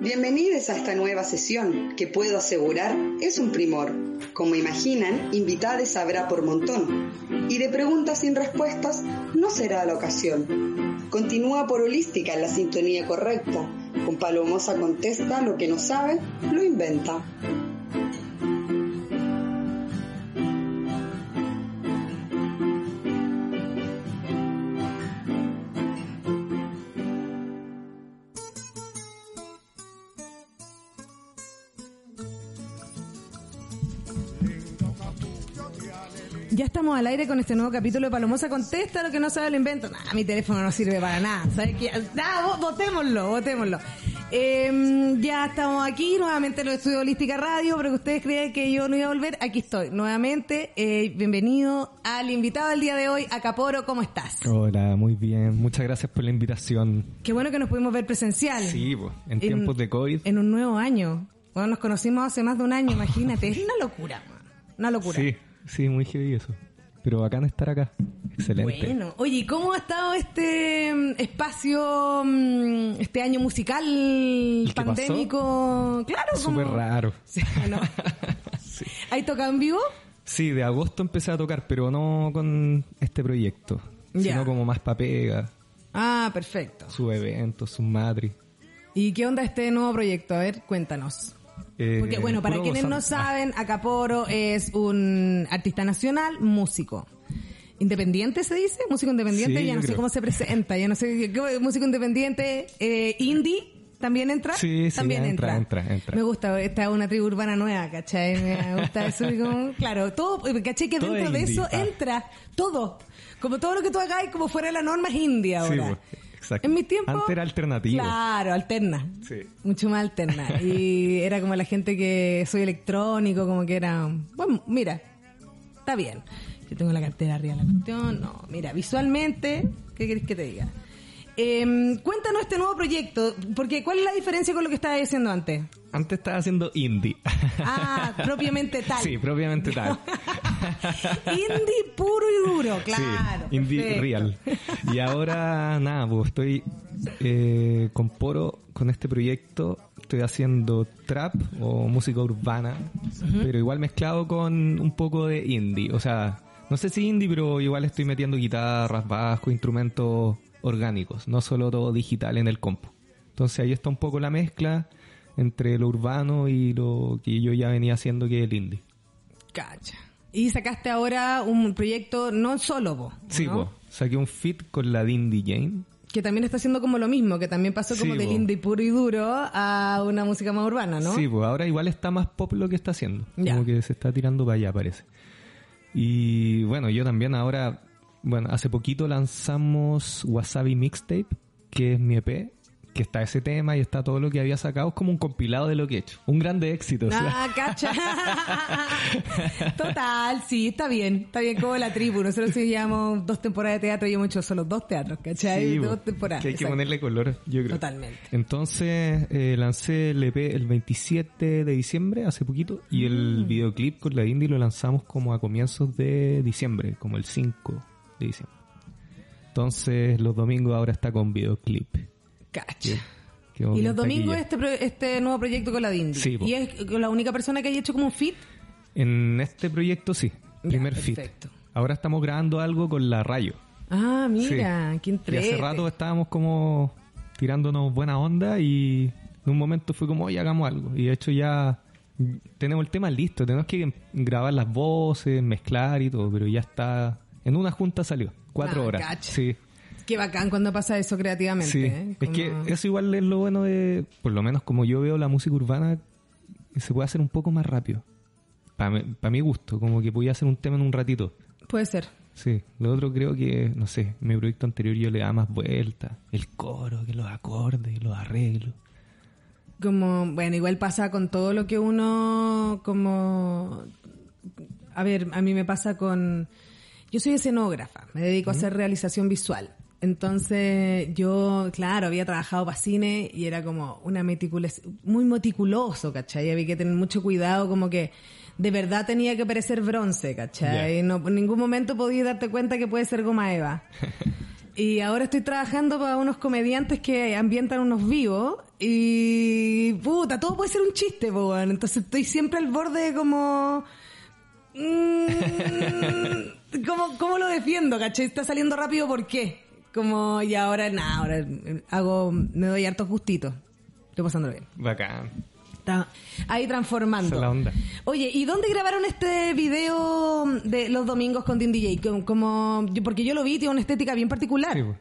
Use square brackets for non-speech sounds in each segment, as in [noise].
Bienvenidos a esta nueva sesión que puedo asegurar es un primor. Como imaginan, invitades habrá por montón y de preguntas sin respuestas no será la ocasión. Continúa por holística en la sintonía correcta. Con Palomosa contesta lo que no sabe, lo inventa. Al aire con este nuevo capítulo de Palomosa Contesta, lo que no sabe lo invento. Nah, mi teléfono no sirve para nada. ¿Sabes qué? Nah, vo- votémoslo, votémoslo. Eh, ya estamos aquí nuevamente en los estudios Holística Radio, pero que ustedes creen que yo no iba a volver, aquí estoy nuevamente. Eh, bienvenido al invitado del día de hoy, Acaporo, ¿cómo estás? Hola, muy bien. Muchas gracias por la invitación. Qué bueno que nos pudimos ver presencial. Sí, pues, en tiempos de COVID. En un nuevo año. Bueno, nos conocimos hace más de un año, imagínate. Es una locura, man. Una locura. Sí, sí, muy heavy eso. Pero bacán estar acá. Excelente. Bueno, oye, ¿y cómo ha estado este mm, espacio, mm, este año musical pandémico? Claro, como... Súper raro. [laughs] Sí, ¿no? [laughs] Sí. ¿Hay tocado en vivo? Sí, de agosto empecé a tocar, pero no con este proyecto. Sino como más pa' pega, Ah, perfecto. sus eventos, sus matri. ¿Y qué onda este nuevo proyecto? A ver, cuéntanos. Eh, Porque bueno, para quienes no gozar. saben, Acaporo es un artista nacional, músico. Independiente se dice, músico independiente, Sí, ya no sé cómo se presenta, ya no sé, ¿qué- músico independiente, eh, indie, ¿también entra? Sí, sí, también entra, entra, entra. Me gusta, esta es una tribu urbana nueva, ¿cachai? Me gusta eso, como, claro, todo, ¿cachai? Que Todo dentro de eso ah. entra todo. Como todo lo que tú hagas, como fuera de la norma es indie Sí, ahora. pues, exacto. En mi tiempo. Antes era alternativo. Claro, alterna. Sí. Mucho más alterna. [laughs] Y era como la gente que soy electrónico, como que era. Bueno, mira, está bien. Yo tengo la cartera arriba de la cuestión. No, mira, visualmente, ¿qué querés que te diga? Em, cuéntanos este nuevo proyecto, porque ¿cuál es la diferencia con lo que estabas haciendo antes? Antes estaba haciendo indie. Ah, [laughs] propiamente tal. Sí, propiamente tal. [laughs] Indie puro y duro, claro. Sí, indie perfecto. real. Y ahora, nada, pues estoy eh, con Poro, con este proyecto, estoy haciendo trap o música urbana, pero igual mezclado con un poco de indie. O sea, no sé si indie, pero igual estoy metiendo guitarras, bajo, instrumentos orgánicos, no solo todo digital en el compu. Entonces ahí está un poco la mezcla entre lo urbano y lo que yo ya venía haciendo que es el indie. Cacha. Y sacaste ahora un proyecto no solo vos, Sí, pues, saqué un fit con la Dindy Jane. Que también está haciendo como lo mismo, que también pasó como Sí, del indie puro y duro a una música más urbana, ¿no? Sí, pues ahora igual está más pop lo que está haciendo. Ya. Como que se está tirando para allá, parece. Y bueno, yo también ahora, bueno, hace poquito lanzamos Wasabi Mixtape, que es mi EP, que está ese tema y está todo lo que había sacado, es como un compilado de lo que he hecho. Un grande éxito. o sea. Ah, cacha. [laughs] Total, sí, está bien. Está bien como la tribu. Nosotros sí llevamos dos temporadas de teatro y hemos hecho solo dos teatros, ¿cachai? Sí, dos po, temporadas. que hay que ponerle color, yo creo. Totalmente. Entonces eh, lancé el EP el 27 de diciembre, hace poquito, y Mm. el videoclip con la indie lo lanzamos como a comienzos de diciembre, como el 5 Entonces los domingos ahora está con videoclip. Cacha. Y los domingos taquilla. este, pro- este nuevo proyecto con la Dindy. Sí, y es la única persona que haya hecho como un fit. En este proyecto sí, Ya, primer fit. perfecto. Ahora estamos grabando algo con la Rayo. Ah, mira, Sí. qué Y entrete. hace rato estábamos como tirándonos buena onda y en un momento fue como, oye, hagamos algo. Y de hecho ya tenemos el tema listo, tenemos que grabar las voces, mezclar y todo, pero ya está, en una junta salió, cuatro Ah, horas. Sí, Qué bacán cuando pasa eso creativamente. sí. ¿eh? Es que eso igual es lo bueno de, por lo menos como yo veo la música urbana, se puede hacer un poco más rápido. Para mi gusto, como que podía hacer un tema en un ratito. Puede ser. Sí, lo otro creo que, no sé, mi proyecto anterior yo le daba más vuelta. El coro, que los acordes, los arreglos. Como, bueno, igual pasa con todo lo que uno, como, a ver, a mí me pasa con, yo soy escenógrafa, me dedico a hacer realización visual. Entonces, yo, claro, había trabajado para cine y era como una meticulosa, muy meticuloso, ¿cachai? Había que tener mucho cuidado, como que de verdad tenía que parecer bronce, ¿cachai? Ya. No, en ningún momento podía darte cuenta que puede ser goma eva. [laughs] Y ahora estoy trabajando para unos comediantes que ambientan unos vivos Y puta, todo puede ser un chiste, weón. Entonces estoy siempre al borde de como... mm, [laughs] ¿cómo, ¿Cómo lo defiendo, cachai? Está saliendo rápido, ¿por qué? Como, y ahora, nada, ahora hago, me doy hartos gustitos. Estoy pasándolo bien. Bacán. Está ahí transformando. Esa es la onda. Oye, ¿y dónde grabaron este video de los domingos con Din DJ? Como, porque yo lo vi, tiene una estética bien particular. Sí, pues.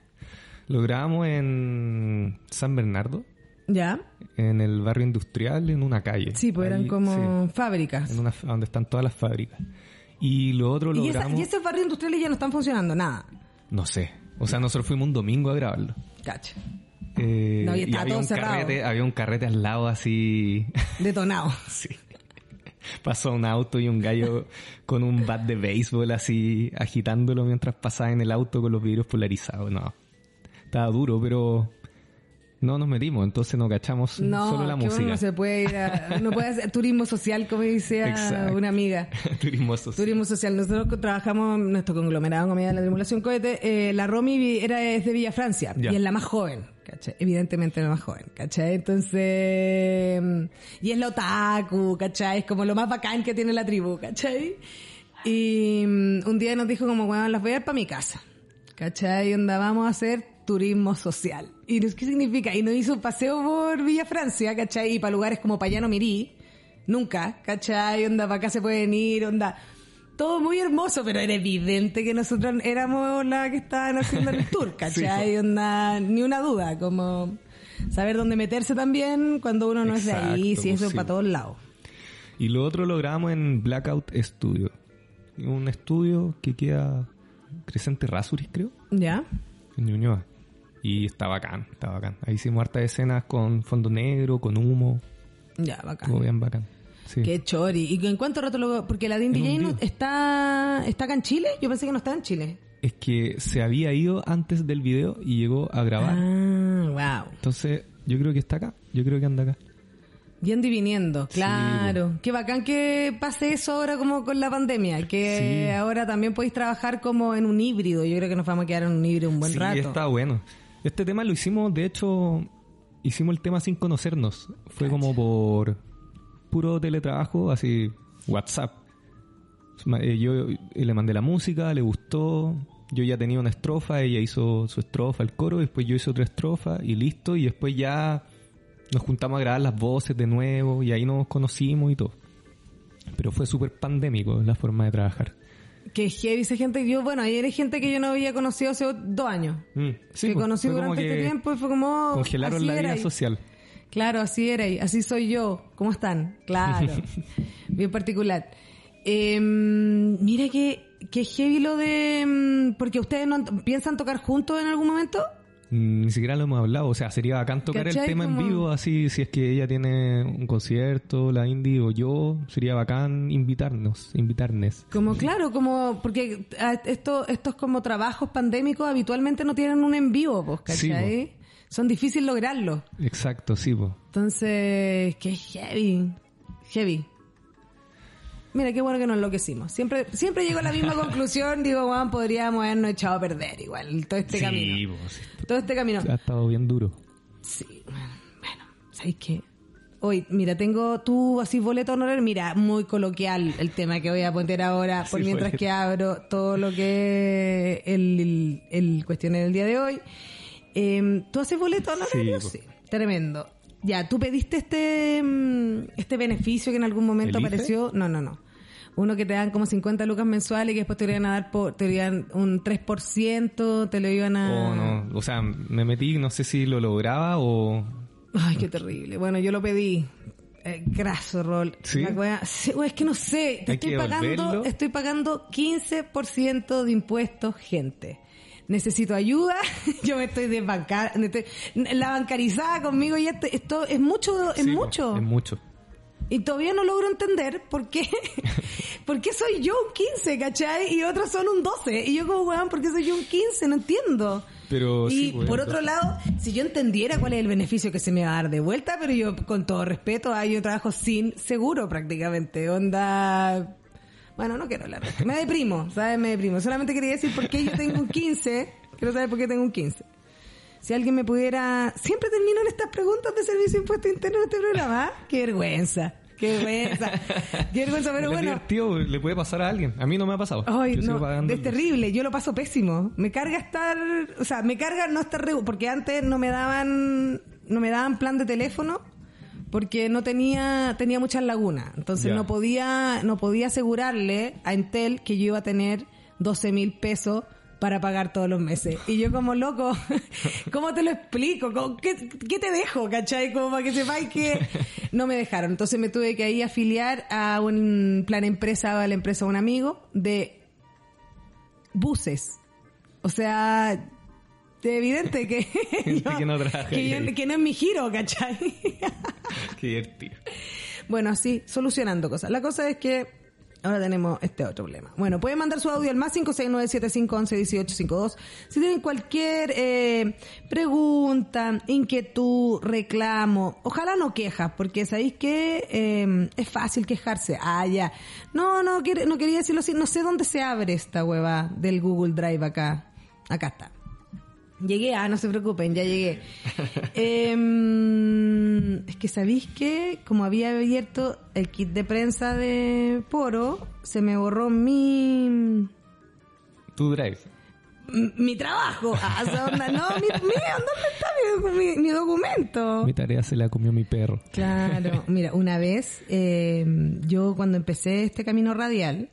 Lo grabamos en San Bernardo, ¿Ya? en el barrio industrial, en una calle. Sí, pues eran Ahí, como sí, fábricas. en una, donde están todas las fábricas. Y lo otro lo ¿Y, esa- grabamos... y esos barrios industriales ya no están funcionando, nada. No sé. O sea, nosotros fuimos un domingo a grabarlo. Cacha. Eh, No, y estaba había todo un cerrado. carrete, había un carrete al lado así. Detonado. [laughs] sí. Pasó un auto y un gallo con un bat de béisbol así agitándolo mientras pasaba en el auto con los vidrios polarizados. No. Estaba duro, pero no nos metimos, entonces no cachamos No, solo la que uno música. no se puede ir a, no puede hacer turismo social, como dice [laughs] Exacto. una amiga. [laughs] Turismo social. Turismo social. Nosotros trabajamos en nuestro conglomerado en Comedia de la Tripulación Cohete. Eh, la Romy era es de Villa Francia Ya. y es la más joven, ¿cachai? Evidentemente la más joven, ¿cachai? Entonces, y es la otaku, ¿cachai? Es como lo más bacán que tiene la tribu, ¿cachai? Y mm, un día nos dijo como, bueno, las voy a ir para mi casa, ¿cachai? Y onda, vamos a hacer turismo social. ¿Y qué significa? Y nos hizo un paseo por Villa Francia, ¿cachai? Y para lugares como Payano Mirí, nunca, ¿cachai? Onda, para acá se pueden ir, onda. Todo muy hermoso, pero era evidente que nosotros éramos las que estaban haciendo el tour, [laughs] ¿cachai? Onda, ni una duda, como saber dónde meterse también cuando uno no es de ahí, si eso pues es sí. para todos lados. Y lo otro lo grabamos en Blackout Studio. Un estudio que queda Crescente Rasuris, creo, ¿Ya? en Ñuñoa. Y está bacán, está bacán. Ahí hicimos hartas escenas con fondo negro, con humo. Ya, bacán. Todo bien bacán. Sí. Qué chori. ¿Y en cuánto rato lo.? Porque la un DJ no- está, está acá en Chile. Yo pensé que no estaba en Chile. Es que se había ido antes del video y llegó a grabar. Ah, wow. Entonces, yo creo que está acá. Yo creo que anda acá. Yendo y viniendo, claro. Qué bacán que pase eso ahora como con la pandemia, que Sí. ahora también podéis trabajar como en un híbrido. Yo creo que nos vamos a quedar en un híbrido un buen sí, rato. está bueno. Este tema lo hicimos, de hecho, hicimos el tema sin conocernos. Fue como por puro teletrabajo, así, WhatsApp. Eh, Yo le mandé la música, le gustó. Yo ya tenía una estrofa, ella hizo su estrofa, el coro, después yo hice otra estrofa y listo. Y después ya nos juntamos a grabar las voces de nuevo y ahí nos conocimos y todo. Pero fue súper pandémico la forma de trabajar. Que heavy esa gente. Yo, bueno, ayer hay gente que yo no había conocido hace dos años. Mm, sí, que pues, conocí durante este tiempo y fue como. Congelaron así la vida ahí. social. Claro, así era y así soy yo. ¿Cómo están? Claro. [laughs] Bien particular. Eh, mira que, que heavy lo de... mm, Porque ustedes no piensan tocar juntos en algún momento. Mm, Ni siquiera lo hemos hablado, o sea, sería bacán tocar el tema Como- en vivo, así si es que ella tiene un concierto, la indie o yo, sería bacán invitarnos, invitarnos. Como claro, como... Porque ah, esto, estos como trabajos pandémicos habitualmente no tienen un en vivo, pues, Sí. Son difíciles lograrlo. Exacto, sí, po. Entonces, qué heavy. Heavy. Mira, qué bueno que nos enloquecimos. Siempre, siempre llego a la misma [laughs] conclusión. Digo, Juan, podríamos habernos echado a perder igual todo este sí, camino. po, sí. Todo este camino. Ha estado bien duro. Sí, bueno, bueno, ¿sabes qué? Hoy, mira, tengo tú así boleto honorario. Mira, muy coloquial el tema que voy a poner ahora, por Sí, mientras boleto. que abro todo lo que es el, el, el cuestionario del día de hoy. Eh, ¿Tú haces boleto honorario? Sí, Sí, po. tremendo. Ya, ¿tú pediste este, mm, este beneficio que en algún momento apareció? No, no, no. Uno que te dan como 50 lucas mensuales y que después te iban a dar por, te iban un 3%, te lo iban a... O no, o sea, me metí, no sé si lo lograba o... Ay, qué terrible. Bueno, yo lo pedí. Eh, graso, Rol. ¿Sí? Sí, es que no sé. Te estoy pagando, estoy pagando 15% de impuestos, gente. Necesito ayuda. [laughs] yo me estoy desbancando. La bancarizada conmigo y este- esto es mucho, es Sí, mucho. Es mucho. Y todavía no logro entender por qué, [laughs] por qué soy yo un 15, ¿cachai? Y otros son un 12. Y yo como, weón, ¿por qué soy yo un 15? No entiendo. Pero y sí, pues, por otro lado, si yo entendiera cuál es el beneficio que se me va a dar de vuelta, pero yo con todo respeto, ah, yo trabajo sin seguro prácticamente. Onda... Bueno, no quiero hablar. de esto. Me deprimo, ¿sabes? Me deprimo. Solamente quería decir por qué yo tengo un 15. Quiero saber por qué tengo un 15. Si alguien me pudiera... Siempre termino en estas preguntas de servicio de impuesto interno en este programa. ¿ah? Qué vergüenza. Qué vergüenza. Qué vergüenza, pero bueno. divertido, le puede pasar a alguien. A mí no me ha pasado. Ay, no, es terrible, yo lo paso pésimo. Me carga estar, o sea, me carga no estar re- porque antes no me daban no me daban plan de teléfono porque no tenía tenía muchas lagunas. Entonces no podía no podía asegurarle a Entel que yo iba a tener 12 mil pesos para pagar todos los meses. Y yo como loco, [laughs] ¿cómo te lo explico? ¿Cómo- ¿Qué, qué te dejo, cachai? Como para que sepáis que [laughs] no me dejaron. Entonces me tuve que ahí afiliar a un plan empresa, a la empresa de un amigo, de buses. O sea, evidente que, [laughs] Gente que no que, yo- que no es mi giro, ¿cachai? [laughs] Qué divertido. Bueno, así, solucionando cosas. La cosa es que ahora tenemos este otro problema. Bueno, pueden mandar su audio al más 569-7511-1852. Si tienen cualquier eh, pregunta, inquietud, reclamo, ojalá no quejas, porque sabéis que eh, es fácil quejarse. Ah, ya. No, no, no quería decirlo así. No sé dónde se abre esta hueva del Google Drive acá. Acá está. Llegué, ah, no se preocupen, ya llegué. [laughs] Em, es que sabéis que, como había abierto el kit de prensa de Poro, se me borró mi Tu drive. m- mi trabajo. Ah, onda, no, mi, mira, ¿dónde está mi, mi- mi documento? Mi tarea se la comió mi perro. Claro, [laughs] mira, una vez eh, yo cuando empecé este camino radial,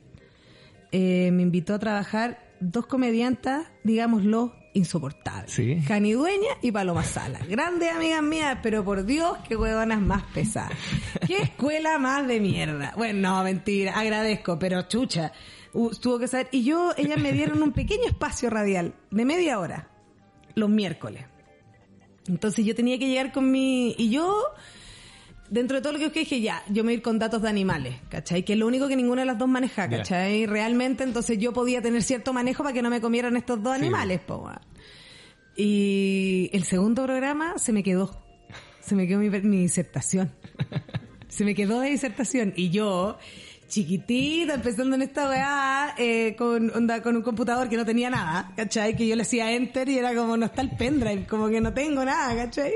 eh, me invitó a trabajar dos comediantas, digámoslo, insoportables. Sí. Jani Dueña y Paloma Sala. Grandes amigas mías, pero por Dios, qué huevonas más pesadas. Qué [laughs] escuela más de mierda. Bueno, no, mentira, agradezco, pero chucha. Uh, tuvo que saber. Y yo, ellas me dieron un pequeño espacio radial de media hora, los miércoles. Entonces yo tenía que llegar con mi... Y yo, dentro de todo lo que dije, ya, yo me voy a ir con datos de animales, ¿cachai? Que es lo único que ninguna de las dos maneja. ¿cachai? Realmente, entonces yo podía tener cierto manejo para que no me comieran estos dos Sí. animales, po, weón. Y el segundo programa se me quedó. Se me quedó mi, mi disertación. [laughs] Se me quedó de disertación. Y yo, chiquitita, empezando en esta weá, eh, con, onda, con un computador que no tenía nada, ¿cachai? Que yo le hacía enter y era como, no está el pendrive, como que no tengo nada, ¿cachai?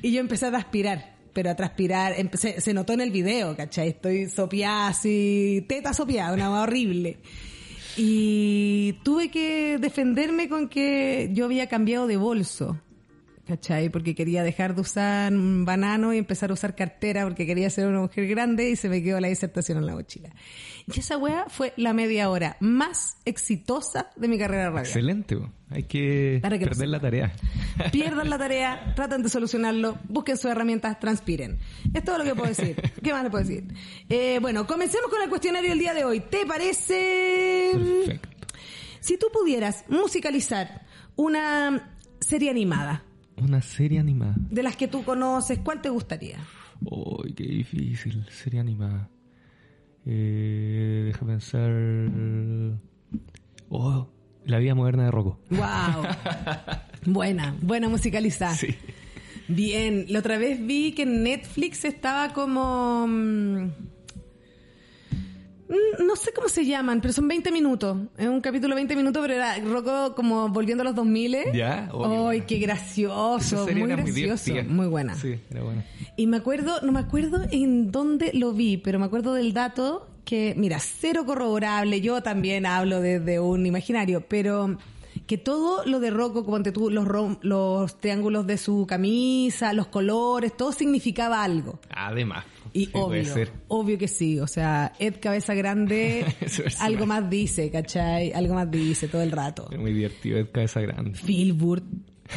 Y yo empecé a transpirar, pero a transpirar, se notó en el video, ¿cachai? Estoy sopeada así, teta sopeada, una horrible. Y tuve que defenderme con que yo había cambiado de bolso. ¿Cachai? Porque quería dejar de usar banano y empezar a usar cartera porque quería ser una mujer grande y se me quedó la disertación en la mochila. Y esa weá fue la media hora más exitosa de mi carrera radial. Excelente, hay que, perder la tarea. Pierdan la tarea, traten de solucionarlo, busquen sus herramientas, transpiren. Es todo lo que puedo decir. ¿Qué más le puedo decir? Eh, bueno, comencemos con el cuestionario del día de hoy. ¿Te parece? Perfecto. Si tú pudieras musicalizar una serie animada Una serie animada. de las que tú conoces, ¿cuál te gustaría? Uy, qué difícil. Serie animada. Eh, deja pensar. Oh, La vida moderna de Rocco. Wow. [laughs] buena, buena musicalizada. Sí. Bien, la otra vez vi que en Netflix estaba como... mm, No sé cómo se llaman, pero son 20 minutos. Es un capítulo 20 minutos, pero era Rocco como volviendo a los 2000. Ya, oh, ¡Ay, qué gracioso! Muy gracioso. divertida. Muy buena. Sí, era buena. Y me acuerdo, no me acuerdo en dónde lo vi, pero me acuerdo del dato que, mira, cero corroborable, yo también hablo desde un imaginario, pero que todo lo de Rocco, como tú, los, rom- los triángulos de su camisa, los colores, todo significaba algo. Además. Y sí, obvio, obvio que sí. O sea, Ed Cabeza Grande, [laughs] algo más dice, ¿cachai? Algo más dice todo el rato. Es muy divertido, es cabeza grande. Filbert.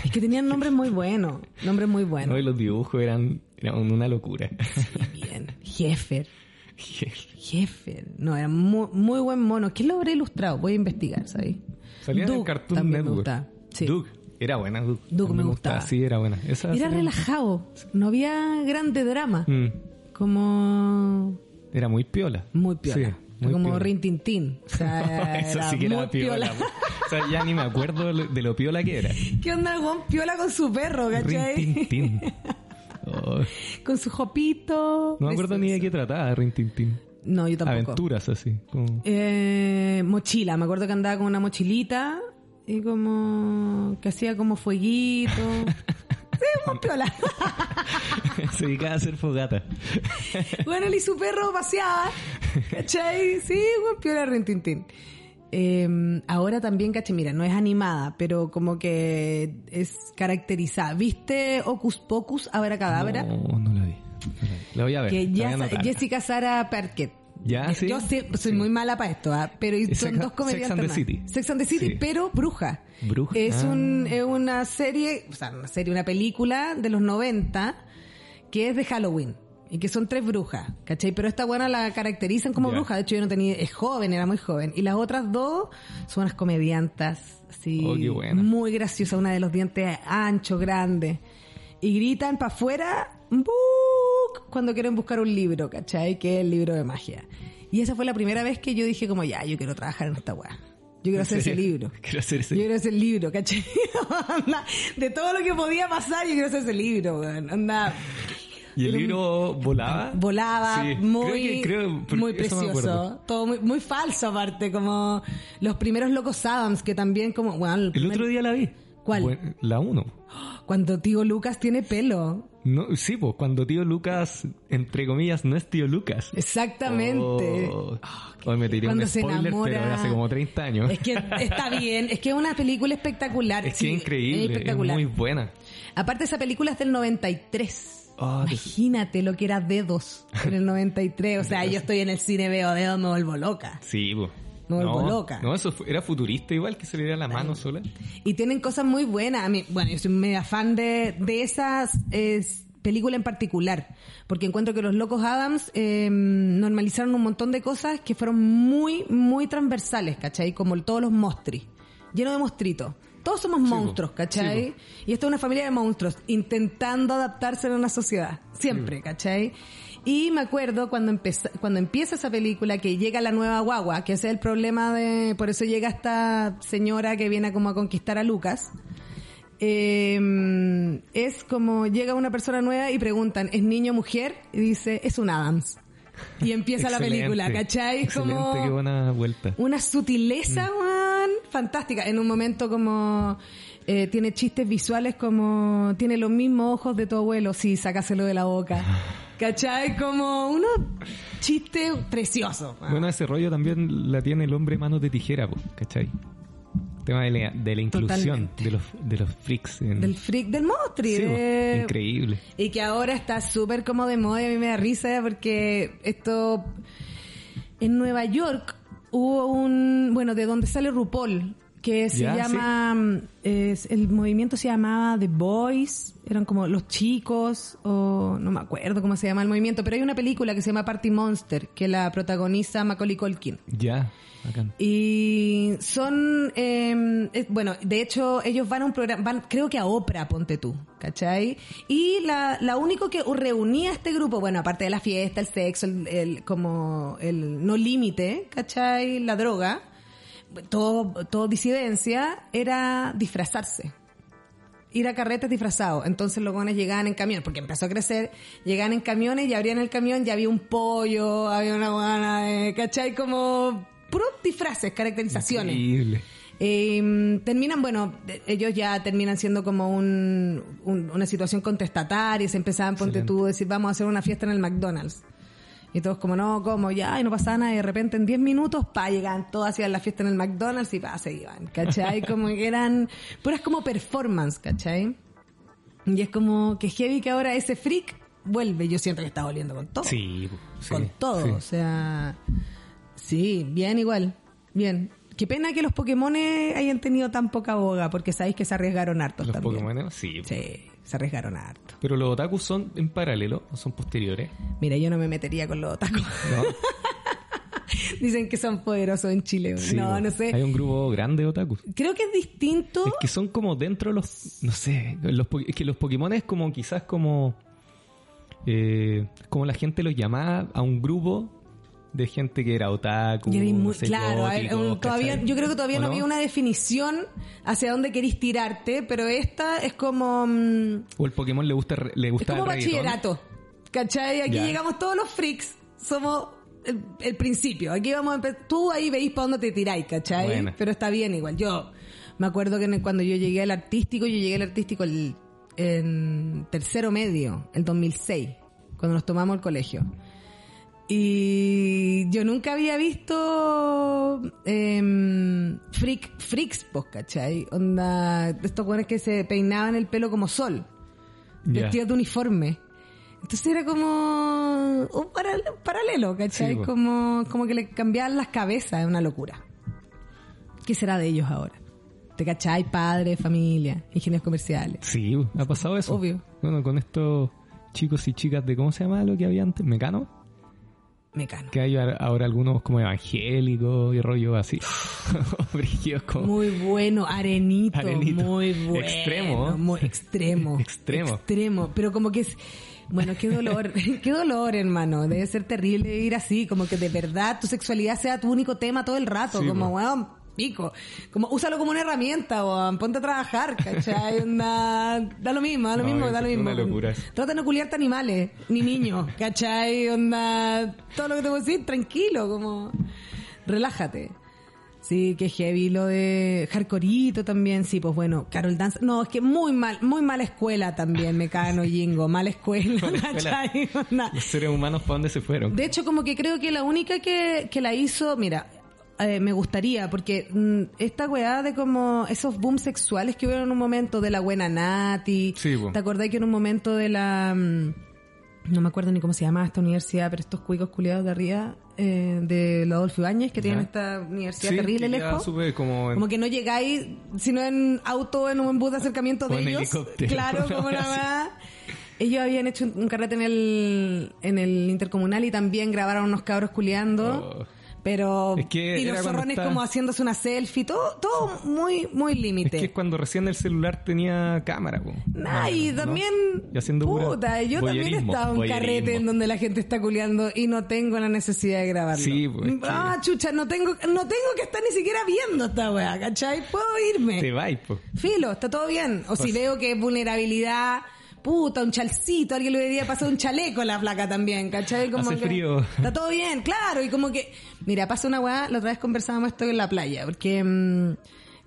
Es que tenían nombres muy buenos. Nombres muy buenos. No, y los dibujos eran, eran una locura. Bien. Jeffer. [laughs] Jefe, no, era muy, muy buen mono. ¿Quién lo habrá ilustrado? Voy a investigar, ¿sabes? Salía en Duke Cartoon también me Network. gustaba. Sí. Duke. Era buena, Duke. Duke me Me gustaba. Sí, era buena. Esa Era relajado, no había grande drama. Mm, Como Era muy piola. muy piola. Sí, muy como piola. Rin Tin Tin. O sea, [laughs] Eso era sí que muy era piola. o sea, ya ni me acuerdo de lo- piola que era. [laughs] ¿Qué onda el piola con su perro, cachai? Tin Tin. [laughs] Oh, con su jopito. no me acuerdo ni de qué trataba Rin Tin Tin. No, yo tampoco. Aventuras así. como- Eh, mochila, me acuerdo que andaba con una mochilita y como que hacía como fueguito. [laughs] sí, muy piola. Se dedicaba a hacer fogata. bueno, él y su perro paseaba. ¿Cachai? Sí, muy piola Rintintín. Eh, ahora también, caché, mira, no es animada, pero como que es caracterizada. ¿Viste Ocus Pocus, Abracadabra? No, no no la vi. La voy a ver. que voy a. Jessica Sara Perket. Ya, sí. Yo sé- soy muy mala para esto, ¿ah? pero son Sex- dos comediantes Sex and the más. City. Sex and the City, Sí. pero bruja. Bruja, Es, ah. un, es una serie, o sea, una serie, una película de los 90 que es de Halloween. Y que son tres brujas, ¿cachai? Pero esta buena la caracterizan como bruja. De hecho, yo no tenía, es joven, era muy joven. Y las otras dos son unas comediantas, así, Oh, muy graciosas. Una de los dientes anchos, grandes. Y gritan para afuera, "Book", cuando quieren buscar un libro, ¿cachai? Que es el libro de magia. Y esa fue la primera vez que yo dije como, ya, yo quiero trabajar en esta weá. Yo quiero ¿En hacer ese libro. [laughs] Quiero hacer ese Yo quiero hacer el libro, ¿cachai? [laughs] Onda, de todo lo que podía pasar, yo quiero hacer ese libro, weón. Onda, ¿Y el libro volaba? volaba, Sí, muy, creo que- creo- porque muy precioso. Todo muy, muy falso, aparte, como los primeros Locos Adams, que también como, bueno, el El primer- otro día la vi. ¿Cuál? Bueno, la 1. cuando tío Lucas tiene pelo. No, sí, pues cuando tío Lucas, entre comillas, no es tío Lucas. Exactamente. Oh, Hoy me tiré Cuando un se spoiler, pero enamora. de hace como 30 años. Es que está bien, es que es una película espectacular. Es sí, que es increíble, es, espectacular. muy buena. Aparte, esa película es del 93. Oh, de- Imagínate lo que era Dedos en el 93. O sea, yo estoy en el cine, veo Dedos, me vuelvo loca. Sí, pues. Me vuelvo loca. No, eso fue- era futurista igual que se le diera la mano sola. Y tienen cosas muy buenas. A mí, bueno, yo soy media fan de, de esas es, películas en particular. Porque encuentro que los Locos Adams eh, normalizaron un montón de cosas que fueron muy, muy transversales, ¿cachai? Como todos los monstri. Lleno de monstruitos. Todos somos po. monstruos, ¿cachai? Sí, y esto es una familia de monstruos intentando adaptarse a una sociedad. Siempre, ¿cachai? Y me acuerdo cuando, empeza- cuando empieza esa película que llega la nueva guagua, que ese es el problema de... Por eso llega esta señora que viene como a conquistar a Lucas. Eh, es como llega una persona nueva y preguntan, ¿es niño o mujer? Y dice, es un Adams. Y empieza la película, ¿cachai? Excelente, como qué buena vuelta. una sutileza, Mm. man, fantástica. En un momento como eh, tiene chistes visuales como tiene los mismos ojos de tu abuelo, sí, sácaselo de la boca. [laughs] ¿Cachai? Como unos chistes preciosos. man. Bueno, ese rollo también la tiene el hombre manos de tijera, ¿cachai? Tema de la, de la inclusión Totalmente. de los, de los freaks. En, Del freak del monstruo. Sí, de- increíble. Y que ahora está súper como de moda y a mí me da risa porque esto... En Nueva York hubo un... Bueno, de donde sale RuPaul, que se llama... mm, es- el movimiento se llamaba The Boys, eran como los chicos, o no me acuerdo cómo se llama el movimiento, pero hay una película que se llama Party Monster, que la protagoniza Macaulay Culkin. Ya, bacán. Y son, eh, es- bueno, de hecho ellos van a un programa, van creo que a Oprah, ponte tú, ¿cachai? Y la, la único que reunía a este grupo, bueno, aparte de la fiesta, el sexo, el, el- como el no límite, ¿cachai? La droga, todo, todo disidencia, era disfrazarse. Ir a carretes disfrazados. Entonces los gones llegaban en camión, porque empezó a crecer, llegaban en camiones y abrían el camión, ya había un pollo, había una guana, de- ¿cachai? Como puros disfraces, caracterizaciones. Increíble. Eh, terminan, bueno, ellos ya terminan siendo como un, un- una situación contestataria, se empezaban, ponte tú, decir, vamos a hacer una fiesta en el McDonald's. Y todos como, no, como, ya, y no pasaba nada, y de repente en 10 minutos, pa, llegaban todos hacían la fiesta en el McDonald's y pa, se iban, ¿cachai? [laughs] Como que eran puras como performance, ¿cachai? Y es como que heavy que ahora ese freak vuelve, yo siento que está volviendo con todo Sí, con todo, sí. o sea, sí, bien igual, bien. Qué pena que los Pokémon hayan tenido tan poca boga, porque sabéis que se arriesgaron hartos Los también. Pokémon, sí. Sí, se arriesgaron harto. Pero los otakus son en paralelo, o son posteriores. Mira, yo no me metería con los otakus. ¿no? [laughs] Dicen que son poderosos en Chile. Sí, no, no sé. Hay un grupo grande de otakus. Creo que es distinto. Es que son como dentro de los. No sé. Los, es que los Pokémon es como quizás como. eh, como la gente los llamaba a un grupo de gente que era otaku. Y muy- no sé, claro, ver, todavía, yo creo que todavía ¿O no, había una definición hacia dónde querís tirarte, pero esta es como... mm, O el Pokémon le gusta le Es gusta como el bachillerato. ¿Cachai? Aquí Ya. llegamos todos los freaks. Somos el, el principio. Aquí vamos a empezar. Tú ahí veis para dónde te tiráis, ¿cachai? Pero está bien igual. Yo, Me acuerdo que cuando yo llegué al artístico, yo llegué al artístico el- en tercero medio, el 2006, cuando nos tomamos el colegio. Y yo nunca había visto em, freak, freaks, pues, ¿cachai? Onda, estos güeyes que se peinaban el pelo como sol, vestidos de uniforme. Entonces era como un paral- paralelo, ¿cachai? Sí, po. como, como que le cambiaban las cabezas, es una locura. ¿Qué será de ellos ahora? ¿Te cachai? Padre, familia, ingenieros comerciales. Sí, ha pasado eso. Obvio. Bueno, con estos chicos y chicas de, ¿cómo se llama lo que había antes? ¿Mecano? Mecano. Que hay ahora algunos como evangélicos y rollo así. [laughs] Como... Muy bueno, arenito, Arenito. muy bueno. Extremo. Muy extremo. [laughs] Extremo. Extremo, pero como que es... Bueno, qué dolor, [laughs] qué dolor, hermano. Debe ser terrible vivir así, como que de verdad tu sexualidad sea tu único tema todo el rato, Sí, como, po. Pico. Como, úsalo como una herramienta, weón, ponte a trabajar, ¿cachai? [laughs] Onda, da lo mismo, da lo No, mismo, da lo una mismo. locura eso. Trata de no culiarte animales, ni niños, [laughs] ¿cachai? Onda, todo lo que te a decir, tranquilo, como, relájate. Sí, que heavy lo de Hardcoreito también, sí, pues bueno, Carol Dance, no, es que muy mal, muy mala escuela también, Mecano, Jingo, [laughs] mala escuela. ¿cachai? Los seres humanos, ¿para dónde se fueron? De hecho, como que creo que la única que, que la hizo, mira, eh, me gustaría, porque mm, esta weá de como esos booms sexuales que hubo en un momento de la buena Nati, Sí. ¿te acordás que en un momento de la... mm, no me acuerdo ni cómo se llamaba esta universidad, pero estos cuicos culiados de arriba, eh, de Adolfo Ibáñez, que tienen Ya. esta universidad Sí, terrible lejos. como... en- Como que no llegáis, sino en auto, en un bus de acercamiento de ellos. helicóptero. Claro, [laughs] como más. Ellos habían hecho un, un carrete en el, en el intercomunal y también grabaron unos cabros culeando. Oh. Pero. Es que y los zorrones estaba- como haciéndose una selfie. Todo, todo muy, muy Es límite. que es cuando recién el celular tenía cámara, po. Nah, y ¿no? también. Y haciendo puta, yo también he estado en un carrete en donde la gente está culeando y no tengo la necesidad de grabarlo. Sí, pues, es que- Ah, chucha, no tengo, no tengo que estar ni siquiera viendo esta weá, ¿cachai? Puedo irme. Te vais, po. Filo, está todo bien. O si Pues- veo que es vulnerabilidad, puta, un chalcito, alguien le debería pasar un chaleco a la flaca también, ¿cachai? Como Hace que frío. Está todo bien, claro, y como que, mira, pasa una weá, la otra vez conversábamos esto en la playa, porque mm,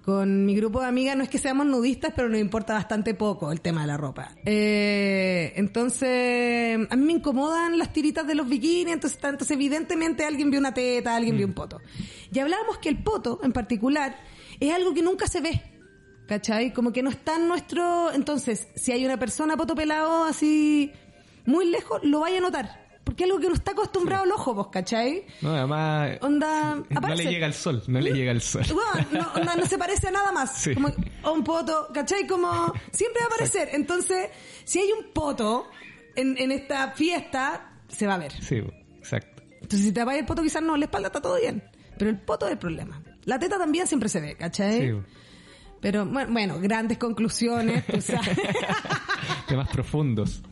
con mi grupo de amigas no es que seamos nudistas, pero nos importa bastante poco el tema de la ropa. Eh, entonces, a mí me incomodan las tiritas de los bikinis, entonces, entonces evidentemente alguien vio una teta, alguien vio un poto. Y hablábamos que el poto, en particular, es algo que nunca se ve. ¿Cachai? Como que no está en nuestro... Entonces, si hay una persona poto pelado así muy lejos, lo vaya a notar. Porque es algo que no está acostumbrado al ojo, vos, ¿cachai? No, además... Onda, No aparece. le llega el sol, no le llega el sol. [laughs] Bueno, no, no, no se parece a nada más. Sí. Como a un poto, ¿cachai? Como siempre va a aparecer. Entonces, si hay un poto en, en esta fiesta, se va a ver. Sí, exacto. Entonces, si te apaga el poto, quizás no, la espalda está todo bien. Pero el poto es el problema. La teta también siempre se ve, ¿cachai? Sí. Pero bueno, grandes conclusiones, tú sabes. [laughs] Temas profundos.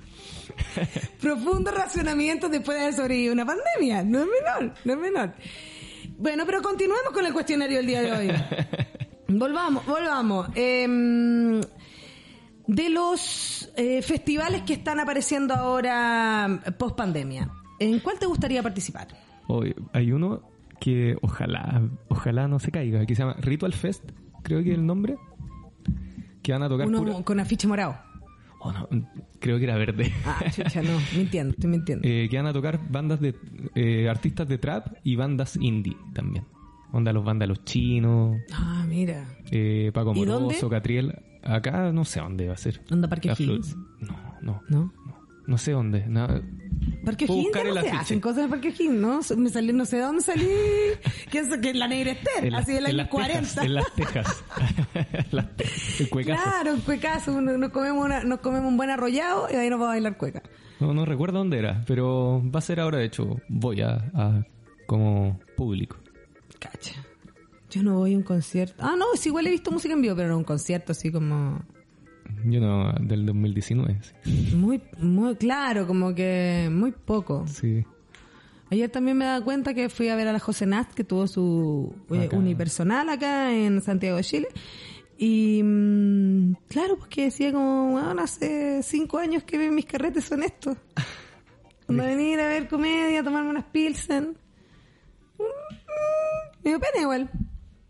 [laughs] Profundo racionamiento después de haber sobrevivido una pandemia. No es menor, no es menor. Bueno, pero continuemos con el cuestionario del día de hoy. [laughs] Volvamos, volvamos. Em, de los eh, festivales que están apareciendo ahora post pandemia, ¿en cuál te gustaría participar? Hoy hay uno que ojalá, ojalá no se caiga, que se llama Ritual Fest, creo que es el nombre. Que van a tocar Uno pura- con afiche morado. Oh, no, creo que era verde. Ah, chucha, no, mintiendo, estoy mintiendo. [laughs] Eh, que van a tocar bandas de eh, artistas de trap y bandas indie también. Onda los bandas chinos, Ah, mira. eh, Paco ¿Y Moroso? Catriel. Acá no sé dónde va a ser. ¿Onda Parque O'Higgins? No, no, ¿No? No. No sé dónde. nada. Parque O'Higgins ya no se hacen cosas en Parque O'Higgins, ¿no? Me salí, no sé de dónde salí. [laughs] Que es que la negra Esther, así del año las 40. Tejas, en las tejas. [laughs] Las te- el cuecazo. Claro, nos comemos, una- nos comemos un buen arrollado y ahí nos vamos a bailar cueca. No, no recuerdo dónde era, pero va a ser ahora, de hecho, voy a, a- como público. Cacha. Yo no voy a un concierto. Ah, no, sí, igual he visto música en vivo, pero no un concierto así como Yo no, del 2019. sí. muy, muy claro, como que muy poco. Sí. Ayer también me daba cuenta que fui a ver a la José Nast, que tuvo su eh, Acá. unipersonal acá en Santiago de Chile. Y mm, claro, porque decía como, bueno, hace cinco años que mis carretes son estos. [laughs] Cuando venir a ver comedia, tomarme unas pilsen. Mm, Me dio pena igual.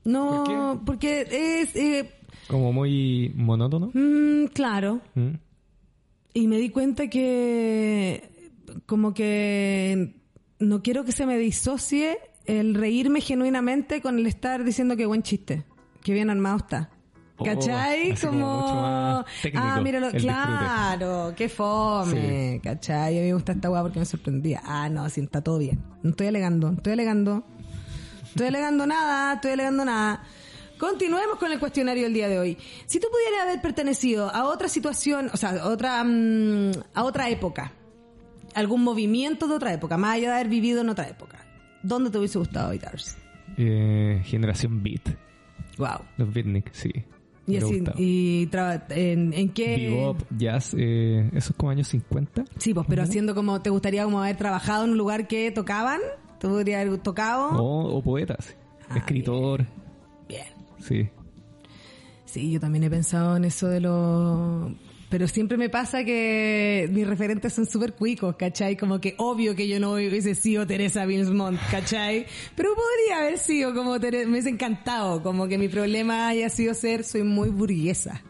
No, ¿Por porque es... eh, Como muy monótono. Mm, claro. ¿Mm? Y me di cuenta que como que no quiero que se me disocie el reírme genuinamente con el estar diciendo que buen chiste, que bien armado está. Oh, ¿Cachai? así como como, mucho más técnico ah, míralo, disfrute. claro, qué fome, ¿cachai? A mí me gusta esta weá porque me sorprendía. Ah, no, sí, está todo bien. No estoy alegando, estoy alegando. Estoy alegando nada, estoy alegando nada. Continuemos con el cuestionario del día de hoy. Si tú pudieras haber pertenecido a otra situación, o sea, a otra, mm, a otra época, algún movimiento de otra época, más allá de haber vivido en otra época, ¿dónde te hubiese gustado habitarse? Eh, generación Beat. Wow. Los Beatnik, sí. Y así, y en, en qué... Bebop, jazz, eh, eso es como años 50. Sí, pues, pero haciendo como, ¿te gustaría como haber trabajado en un lugar que tocaban? ¿Te podría haber tocado? O, o poetas. Ah, Escritor, Bien. Sí. Sí, yo también he pensado en eso de los... Pero siempre me pasa que mis referentes son súper cuicos, ¿cachai? Como que obvio que yo no hubiese sido Teresa Bilsmont, ¿cachai? Pero podría haber sido como Teresa, me hubiese encantado, como que mi problema haya sido ser, soy muy burguesa.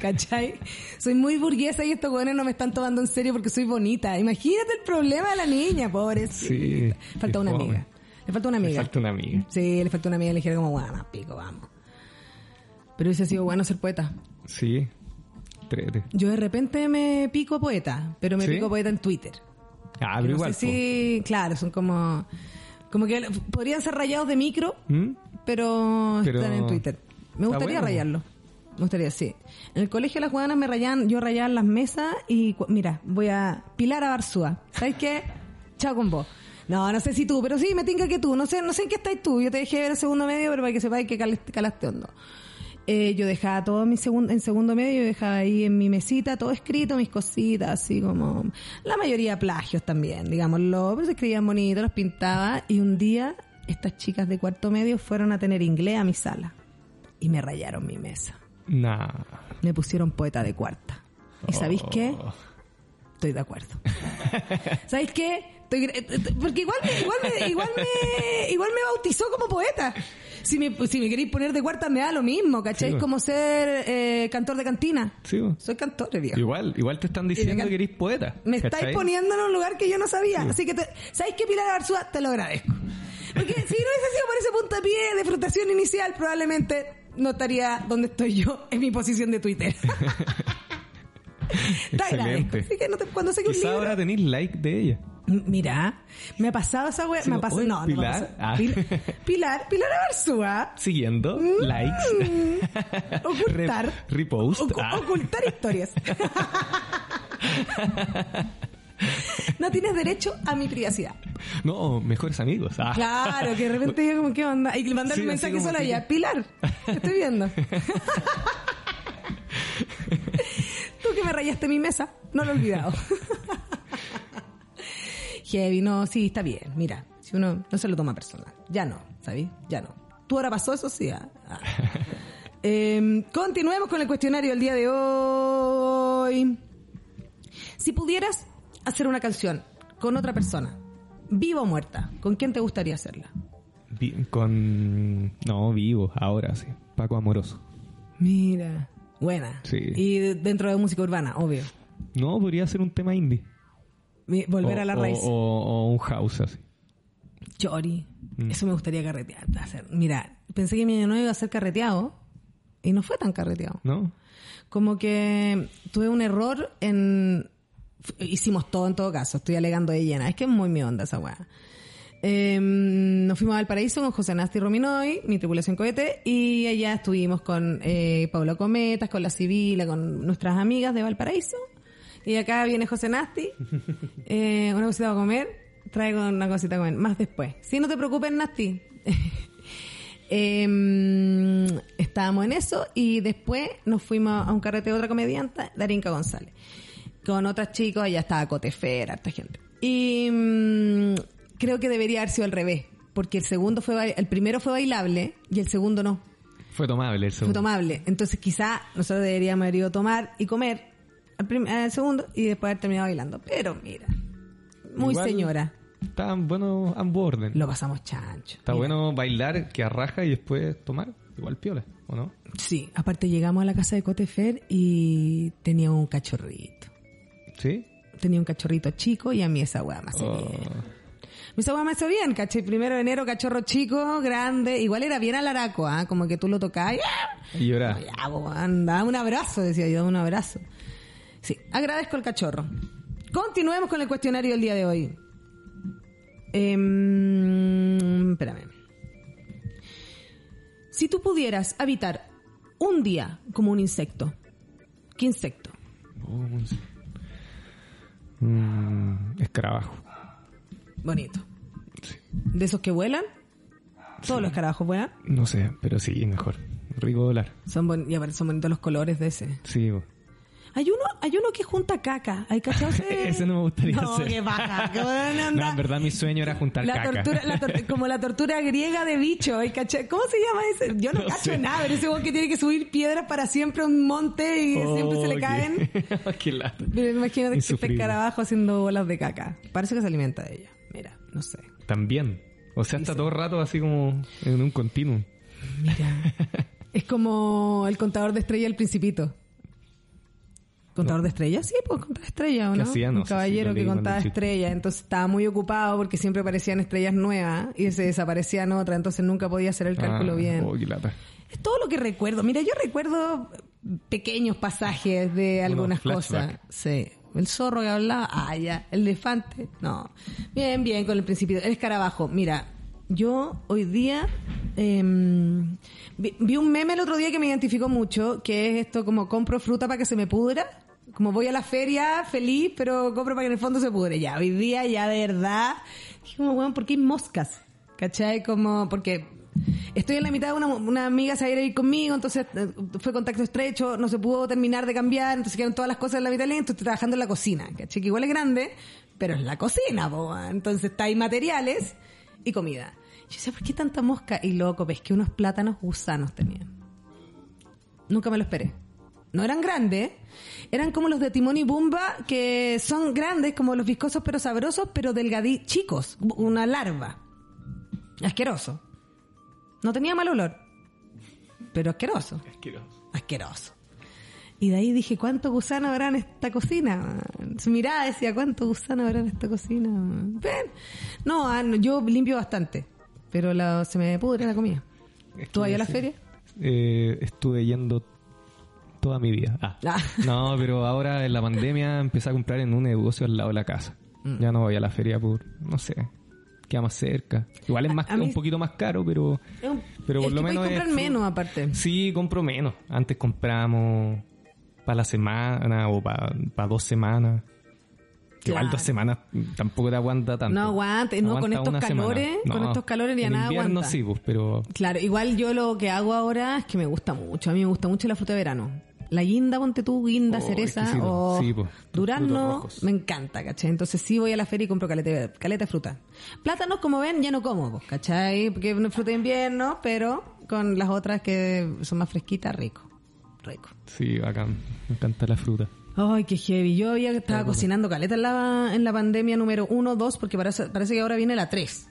¿Cachai? Soy muy burguesa y estos jóvenes no me están tomando en serio porque soy bonita. Imagínate el problema de la niña, pobrecita. Sí, Falta una amiga. Le falta una amiga. falta una amiga. Sí, le falta una amiga. Le dijera como, bueno, pico, vamos. Pero hubiese sido bueno ser poeta. Sí. Trete. Yo de repente me pico poeta, pero me ¿Sí? pico poeta en Twitter. Ah, pero no igual. sé si, claro, son como, como que podrían ser rayados de micro. ¿Mm? pero, Pero están en Twitter. Me gustaría bueno. rayarlo. Me gustaría, sí. En el colegio las juganas me rayaban, yo rayaba las mesas y mira, voy a Pilar a Barzúa. ¿Sabes qué? [laughs] Chao con vos. No, no sé si tú, pero sí, me tinca que tú. No sé, no sé en qué estás tú. Yo te dejé ver el segundo medio, pero para que sepáis que cal- calaste hondo. Eh, yo dejaba todo mi segundo, en segundo medio, yo dejaba ahí en mi mesita todo escrito, mis cositas, así como la mayoría plagios también, digámoslo, pero se escribían bonito, los pintaba y un día estas chicas de cuarto medio fueron a tener inglés a mi sala y me rayaron mi mesa. Nah. Me pusieron poeta de cuarta. ¿Y sabéis qué? Oh. Estoy de acuerdo. [laughs] ¿Sabéis qué? Gr- eh, porque igual me, igual me, igual me, igual me bautizó como poeta. Si me, si me queréis poner de cuarta me da lo mismo, ¿cachai? Sí, Es como ser eh, cantor de cantina. Sí. Soy cantor, viejo. Igual, igual te están diciendo que eres poeta. Me estáis poniendo en un lugar que yo no sabía. Así que, te, ¿sabéis qué, Pilar Arzúa? Te lo agradezco. Porque si no hubiese sido por ese puntapié de frustración inicial, probablemente no estaría donde estoy yo en mi posición de Twitter. [laughs] Excelente. Así que no te, cuando saque un Quizá libro... ahora tenéis like de ella. Mira, me ha pasado esa wea, Sí, me ha no, pasado, no, no me Pilar, ah. Pil- Pilar, Pilar Arzúa. Siguiendo, likes, Mm. [laughs] Ocultar. Re- repost. Ah. Ocultar historias. [laughs] no tienes derecho a mi privacidad. No, mejores amigos. Ah. Claro, que de repente yo como, ¿qué onda? Y le mandar Sí, un mensaje solo a ella. Pilar, te estoy viendo. [laughs] Tú que me rayaste mi mesa, no lo he olvidado. Heavy, no, sí, está bien. Mira, si uno no se lo toma personal. Ya no, ¿sabes? Ya no. ¿Tú ahora pasó eso? Sí. ah, ah. [laughs] Em, continuemos con el cuestionario del día de hoy. Si pudieras hacer una canción con otra persona, viva o muerta, ¿con quién te gustaría hacerla? Vi- Con. No, vivo, ahora sí. Paco Amoroso. Mira, buena. Sí. Y de- dentro de música urbana, obvio. No, podría ser un tema indie. Volver O- a la raíz. O, o un house así. Chori. Mm. Eso me gustaría carretear. Hacer. Mira, pensé que mi año nuevo iba a ser carreteado y no fue tan carreteado. ¿No? Como que tuve un error en... Hicimos todo en todo caso, estoy alegando de llena. Es que es muy mi onda esa weá. Eh, nos fuimos al paraíso con José Nasti Rominoy, mi tripulación cohete, y allá estuvimos con eh, Pablo Cometas, con la Civila, con nuestras amigas de Valparaíso. Y acá viene José Nasti, [laughs] eh, una cosita a comer, traigo una cosita a comer, más después. Sí, no te preocupes, Nasti. [laughs] Eh, estábamos en eso y después nos fuimos a un carrete de otra comediante, Darinka González, con otras chicos, allá estaba Cotefera, harta gente. Y mm, creo que debería haber sido al revés, porque el segundo fue, el primero fue bailable y el segundo no, Fue tomable el fue segundo. tomable. Entonces quizá nosotros deberíamos haber ido a tomar y comer al, prim- al segundo y después haber terminado bailando. Pero mira, muy Igual- señora, Estaban buenos ambos orden. lo pasamos chancho. Está Mira. bueno bailar que arraja y después tomar. igual piola, ¿o no? Sí, aparte llegamos a la casa de Cotefer y tenía un cachorrito. ¿Sí? Tenía un cachorrito chico y a mí esa weá me hace Oh. bien. Esa weá me hace bien, caché. Primero de enero, cachorro chico, grande. Igual era bien alaraco, ¿ah? Como que tú lo tocabas y ¡ah! Y anda, un abrazo, decía yo, un abrazo. Sí, agradezco el cachorro. Continuemos con el cuestionario del día de hoy. Em, espérame. Si tú pudieras habitar un día como un insecto, ¿qué insecto? Oh. Mm, escarabajo. Bonito. ¿De esos que vuelan? Todos los escarabajos vuelan. No sé, pero sí, mejor. Rico volar. Son, bon- y aparte son bonitos los colores de ese. Sí. Hay uno, hay uno que junta caca. ¿Hay cachado [laughs] ese? No me gustaría no, hacer. qué [laughs] onda. No, en verdad mi sueño era juntar La caca. tortura, la [laughs] como la tortura griega de bicho, ¿hay cachado? ¿cómo se llama ese? Yo no, No cacho sé. nada, pero ese que tiene que subir piedras para siempre a un monte y siempre se le Oh, caen. qué- qué lata. Pero imagínate que este Insufrible. escarabajo haciendo bolas de caca. Parece que se alimenta de ella. Mira, no sé. También. O sea, está todo el rato así como en un continuum. Mira. es como el contador de estrella del principito. ¿Contador de estrellas? Sí, pues contador de estrellas, ¿o ¿Qué ¿no? hacía? No Un caballero que contaba estrellas. Entonces estaba muy ocupado porque siempre aparecían estrellas nuevas y se desaparecían otras. Entonces nunca podía hacer el cálculo Ah, bien. Oh. Es todo lo que recuerdo. Mira, yo recuerdo pequeños pasajes de algunas cosas. Sí. El zorro que hablaba, ah, ya. El elefante, no. Bien, bien, con el principio. El escarabajo, mira, yo hoy día em, vi, vi un meme el otro día que me identificó mucho, que es esto como compro fruta para que se me pudra. Como voy a la feria feliz, pero compro para que en el fondo se pudre. Ya, hoy día ya de verdad. Dije como, bueno, ¿por qué hay moscas? ¿Cachai? Como, porque estoy en la mitad de una, una amiga se va a ir a ir conmigo, entonces eh, fue contacto estrecho, no se pudo terminar de cambiar, entonces quedaron todas las cosas en la mitad, entonces estoy trabajando en la cocina, ¿cachai? Que igual es grande, pero es la cocina, po, entonces está ahí materiales y comida. Yo decía, ¿por qué tanta mosca? Y loco, ves que unos plátanos gusanos tenían. Nunca me lo esperé. No eran grandes, eran como los de Timón y Bumba, que son grandes, como los viscosos pero sabrosos, pero delgaditos, chicos, una larva. Asqueroso. No tenía mal olor, pero asqueroso. Asqueroso. Y de ahí dije, ¿cuánto gusano habrá en esta cocina? Mirada decía, ¿cuánto gusano habrá en esta cocina? Ven. No, ah, no, yo limpio bastante, pero la- se me pudre la comida. ¿Tú vas a la feria? Eh, estuve yendo toda mi vida. Ah. Ah. [laughs] No, pero ahora en la pandemia empecé a comprar en un negocio al lado de la casa. Mm. Ya no voy a la feria por, no sé, queda más cerca. Igual es más A- a mí- un poquito más caro, pero un- pero por es lo que menos comprar es- menos aparte. Sí, compro menos. Antes compramos para la semana o para dos semanas. Igual Claro. dos semanas tampoco te aguanta tanto. No aguante, no, con estos calores, con estos calores ya en nada invierno aguanta. sí, pues, pero Claro, igual yo lo que hago ahora es que me gusta mucho. A mí me gusta mucho la fruta de verano. La guinda, ponte tú, guinda, Oh, cereza exquisito. o Sí, durazno, me encanta, ¿cachai? Entonces sí voy a la feria y compro caleta, caleta de fruta. Plátanos, como ven, ya no como, ¿cachai? Porque es una fruta de invierno, pero con las otras que son más fresquitas, rico. Rico. sí, bacán. Me encanta la fruta. Ay, qué heavy. Yo había estaba cocinando caleta en la, en la pandemia número 1, 2, porque parece, parece que ahora viene la 3.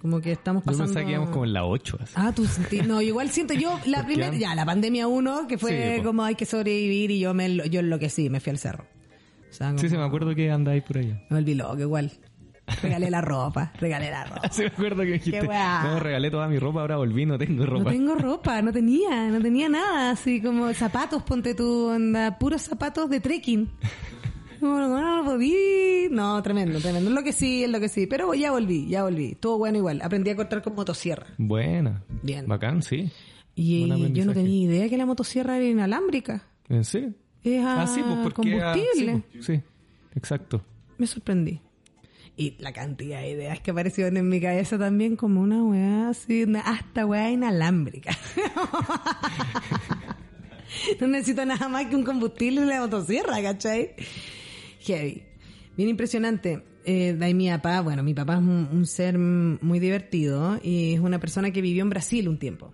Como que estamos Yo pasando... pensaba que íbamos como en la 8. Así. Ah, tú sentí- No, igual siento yo la primera, ya, la pandemia 1, que fue Sí, como hay que sobrevivir y yo me yo enloquecí, me fui al cerro. O sea, como- Sí, sí, me acuerdo que andáis por allá. me volví loco igual. Regalé la ropa, regalé la [laughs] ropa. Sí, me acuerdo que dijiste, no, regalé toda mi ropa, ahora volví, no tengo No ropa. tengo ropa, no tenía, no tenía nada, así como zapatos, ponte tú, anda, puros zapatos de trekking. No, no, no tremendo, tremendo. Es lo que sí, es lo que sí. Pero ya volví, ya volví. Todo bueno igual. Aprendí a cortar con motosierra. Buena. Bien. Bacán, sí. Y yo no tenía idea que la motosierra era inalámbrica. ¿En serio? Es a ah, sí, pues porque... ah, combustible. sí, pues, sí, exacto. Me sorprendí. Y la cantidad de ideas que aparecieron en mi cabeza también como una weá así, una- hasta weá inalámbrica. [laughs] no necesito nada más que un combustible y la motosierra, ¿cachai? Heavy. Bien impresionante. Eh, papá, bueno, mi papá es un, ser muy divertido y es una persona que vivió en Brasil un tiempo.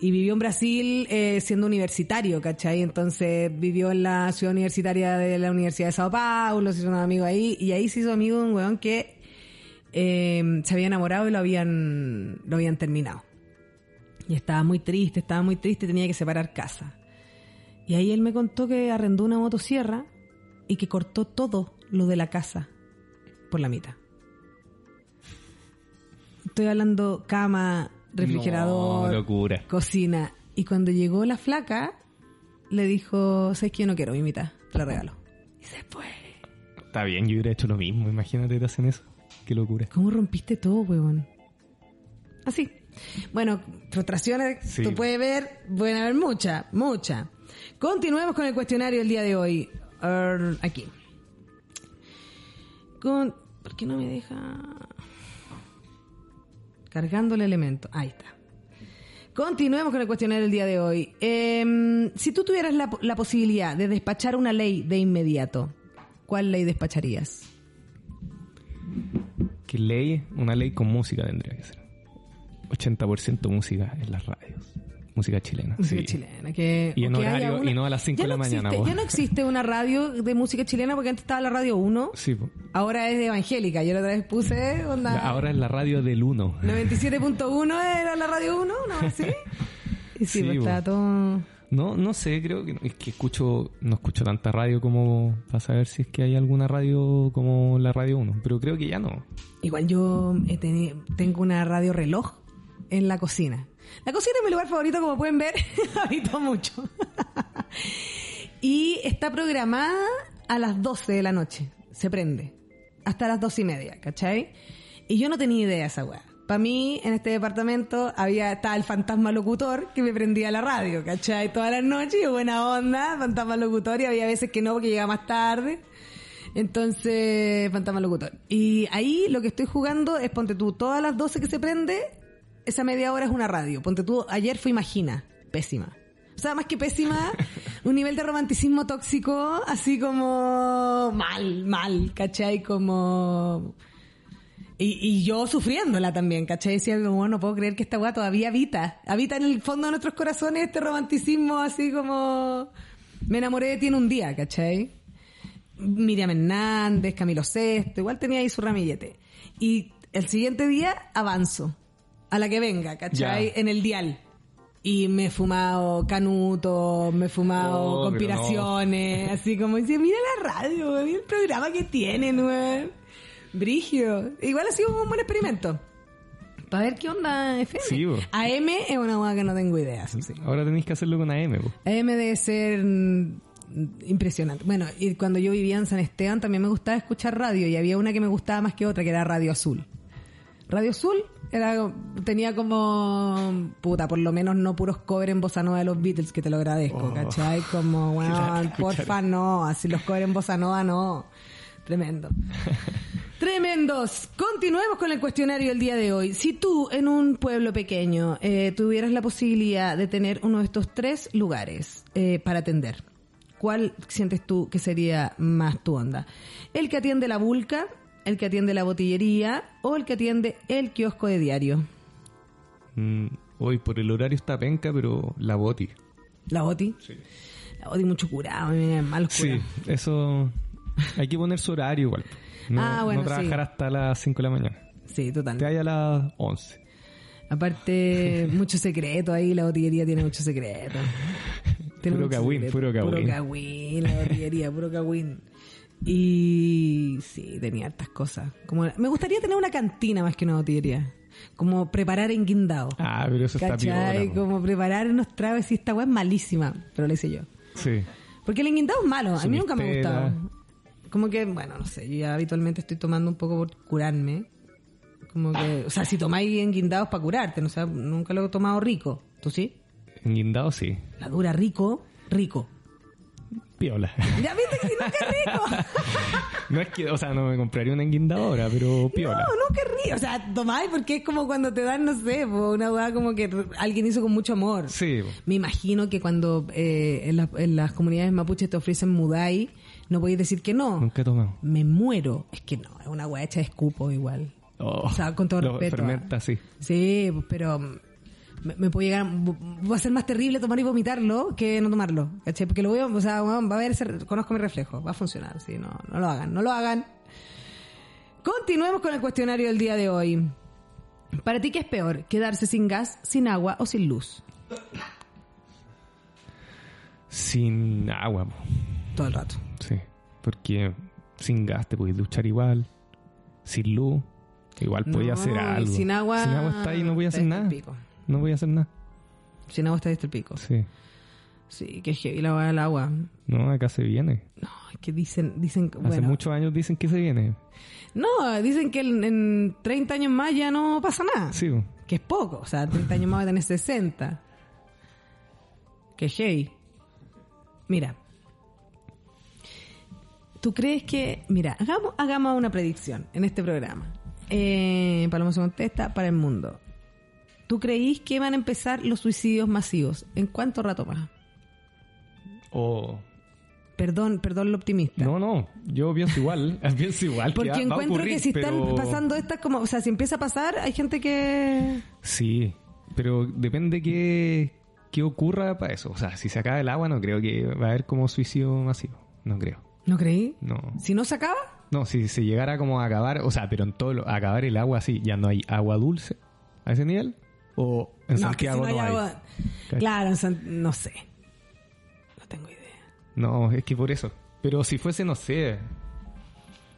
Y vivió en Brasil eh, siendo universitario, ¿cachai? Entonces vivió en la ciudad universitaria de la Universidad de Sao Paulo, se hizo un amigo ahí, y ahí se hizo amigo de un weón que eh, se había enamorado y lo habían, lo habían terminado. Y estaba muy triste, estaba muy triste, tenía que separar casa. Y ahí él me contó que arrendó una motosierra y que cortó todo lo de la casa por la mitad. Estoy hablando cama, refrigerador, No, locura. cocina. Y cuando llegó la flaca, le dijo, ¿sabes que yo no quiero mi mitad? Te la regalo. Y se fue. Está bien, yo hubiera hecho lo mismo. Imagínate, te hacen eso. Qué locura. ¿Cómo rompiste todo, huevón? Así. Bueno, frustraciones, Sí. tú puedes ver, pueden haber muchas, muchas. Continuemos con el cuestionario del día de hoy. Aquí. Con, ¿Por qué no me deja? Cargando el elemento. Ahí está. Continuemos con el cuestionario del día de hoy. Em, si tú tuvieras la, la posibilidad de despachar una ley de inmediato, ¿cuál ley despacharías? ¿Qué ley? Una ley con música tendría que ser. 80% música en las radios. Música chilena. Música sí. chilena. Que, Y en horario, una- y no a las 5 Ya de la no mañana. existe- ya no existe una radio de música chilena porque antes estaba la radio 1, Sí, po. ahora es evangélica. Yo la otra vez puse onda. Ahora es la radio del 1. 97.1 era la radio 1, ¿no? [laughs] ¿Sí? Y sí, Sí, pues estaba todo. No, no sé, creo que es que escucho, no escucho tanta radio como para saber si es que hay alguna radio como la radio 1, pero creo que ya no. Igual yo he teni- tengo una radio reloj en la cocina. La cocina es mi lugar favorito, como pueden ver, [laughs] habito mucho. [laughs] y está programada a las 12 de la noche, se prende, hasta las 12 y media, ¿cachai? Y yo no tenía idea de esa weá. Para mí, en este departamento, había, estaba el fantasma locutor que me prendía la radio, ¿cachai? Todas las noches, buena onda, fantasma locutor, y había veces que no, porque llegaba más tarde. Entonces, fantasma locutor. Y ahí lo que estoy jugando es, ponte tú, todas las 12 que se prende, esa media hora es una radio. Ponte tú, ayer fue Imagina, pésima. O sea, más que pésima, [laughs] un nivel de romanticismo tóxico, así como mal, mal, ¿cachai? Como... Y, y yo sufriéndola también, ¿cachai? Decía, como, no puedo creer que esta weá todavía habita. Habita en el fondo de nuestros corazones este romanticismo así como... Me enamoré de ti en un día, ¿cachai? Miriam Hernández, Camilo Sesto, igual tenía ahí su ramillete. Y el siguiente día avanzo, a la que venga, ¿cachai? Ya. En el dial. Y me he fumado canuto, me he fumado Oh, conspiraciones, así como dice, mira la radio, mira el programa que tienen, weón. Brigio. Igual ha sido un buen experimento. Para ver qué onda FM. Sí, bo. AM es una hueá que no tengo idea, sí. Ahora tenéis que hacerlo con AM, po. AM debe ser impresionante. Bueno, y cuando yo vivía en San Esteban también me gustaba escuchar radio y había una que me gustaba más que otra, que era Radio Azul. Radio Azul era, tenía como, puta, por lo menos no puros covers en bossa nova de los Beatles, que te lo agradezco, Oh. ¿cachai? Como, [laughs] bueno, escuchar porfa, no, así los covers en bossa nova, no. Tremendo. [laughs] Tremendos. Continuemos con el cuestionario del día de hoy. Si tú en un pueblo pequeño eh, tuvieras la posibilidad de tener uno de estos tres lugares eh, para atender, ¿cuál sientes tú que sería más tu onda? ¿El que atiende la vulca, el que atiende la botillería o el que atiende el kiosco de diario? Mm, hoy por el horario está penca, pero la boti. ¿La boti? Sí. La boti mucho curado, mal Sí, curado. eso hay que poner su horario igual. No, Ah, bueno, no trabajar sí. hasta las 5 de la mañana. Sí, total. Te hay a las 11. Aparte, [laughs] mucho secreto ahí, la botillería tiene mucho secreto. [laughs] Tiene Puro cagüín, puro cagüín. Puro cagüín, la botillería, puro cagüín. Y sí, tenía hartas cosas. Como, me gustaría tener una cantina más que una botillería. Como preparar en guindao. Ah, pero eso está ¿Cachai? piola. po. Como preparar unos tragos y esta weá es malísima, pero lo hice yo. Sí. Porque el enguindado es malo, a mí nunca me ha gustado. Como que, bueno, no sé, yo ya habitualmente estoy tomando un poco por curarme. Como que, o sea, si tomáis enguindados para curarte, no sé, nunca lo he tomado rico. ¿Tú sí? En guindado sí. La dura rico, rico. Piola. Ya viste que si no que rico. [laughs] no es que, o sea, no me compraría una enguindadora, pero piola. No, no que rico. O sea, tomáis porque es como cuando te dan, no sé, una weá como que alguien hizo con mucho amor. Sí. Me imagino que cuando eh, en, las- en las comunidades mapuches te ofrecen mudai, no podéis decir que no. nunca he tomado. Me muero. Es que no, es una weá hecha de escupo igual. Oh, O sea, con todo lo respeto. fermenta, sí. Sí, pues, pero me, me puede llegar, va a ser más terrible tomar y vomitarlo que no tomarlo, ¿cachai? Porque lo voy a, o sea, va a ver, conozco mi reflejo, va a funcionar, sí, no, no lo hagan, no lo hagan. Continuemos con el cuestionario del día de hoy. ¿Para ti qué es peor? ¿Quedarse sin gas, sin agua o sin luz? Sin agua, po. Todo el rato. sí. Porque sin gas te puedes duchar igual. Sin luz, igual No, hacer algo. Sin agua. Sin agua está ahí, no voy a hacer nada. pico. No voy a hacer nada. Sin agua está hasta el pico. Sí. Sí, que heavy la agua del agua. No, acá se viene. No, es que dicen, dicen, Hace bueno, muchos años dicen que se viene. no, dicen que en, en 30 años más ya no pasa nada. Sí. Que es poco, o sea, 30 años más va a tener 60. Que hey. Mira. ¿Tú crees que, mira, hagamos, hagamos una predicción en este programa? Eh, Paloma se contesta para el mundo. ¿Tú creís que van a empezar los suicidios masivos? ¿En cuánto rato más? O... Perdón, perdón lo optimista. No, no, yo pienso igual, [laughs] pienso igual. que Porque encuentro ocurrir, que si están pasando estas como, o sea, si empieza a pasar, hay gente que Sí, pero depende qué, qué ocurra para eso. O sea, si se acaba el agua, no creo que va a haber como suicidio masivo. No creo. ¿No creí? No. Si no se acaba, No, si se llegara como a acabar, o sea, pero en todo lo, a acabar el agua así, ya no hay agua dulce a ese nivel. O en no, si Santiago no hay no hay. agua- ¿Cachai? Claro, en San- no sé. No tengo idea. No, es que por eso. Pero si fuese, no sé.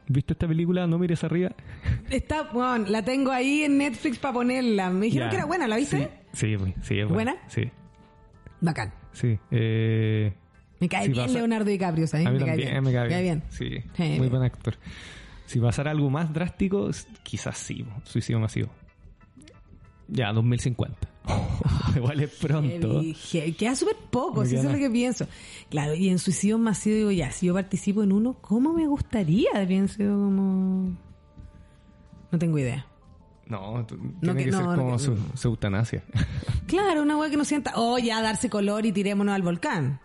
¿Viste esta película? No mires arriba. [laughs] Está, bueno, la tengo ahí en Netflix para ponerla. Me dijeron que era buena, ¿la viste? Sí, sí, sí, es ¿Buena? Sí, Bacán. sí. Eh, Me cae Si bien pasa- Leonardo DiCaprio, ¿sabes? a mí me, cae también bien. me cae bien. bien. Sí, Sí. muy buen actor. Si pasara algo más drástico, quizás sí, suicidio masivo. Ya, 2050. [laughs] Igual es pronto. Queda súper poco, eso es lo que pienso. Claro, y en suicidio masivo digo, ya, si yo participo en uno, ¿cómo me gustaría? Pienso como... No tengo idea. No, t- No tiene que- que, no, ser como su eutanasia. Claro, una weá que no sienta, oh, ya darse color y tirémonos al volcán.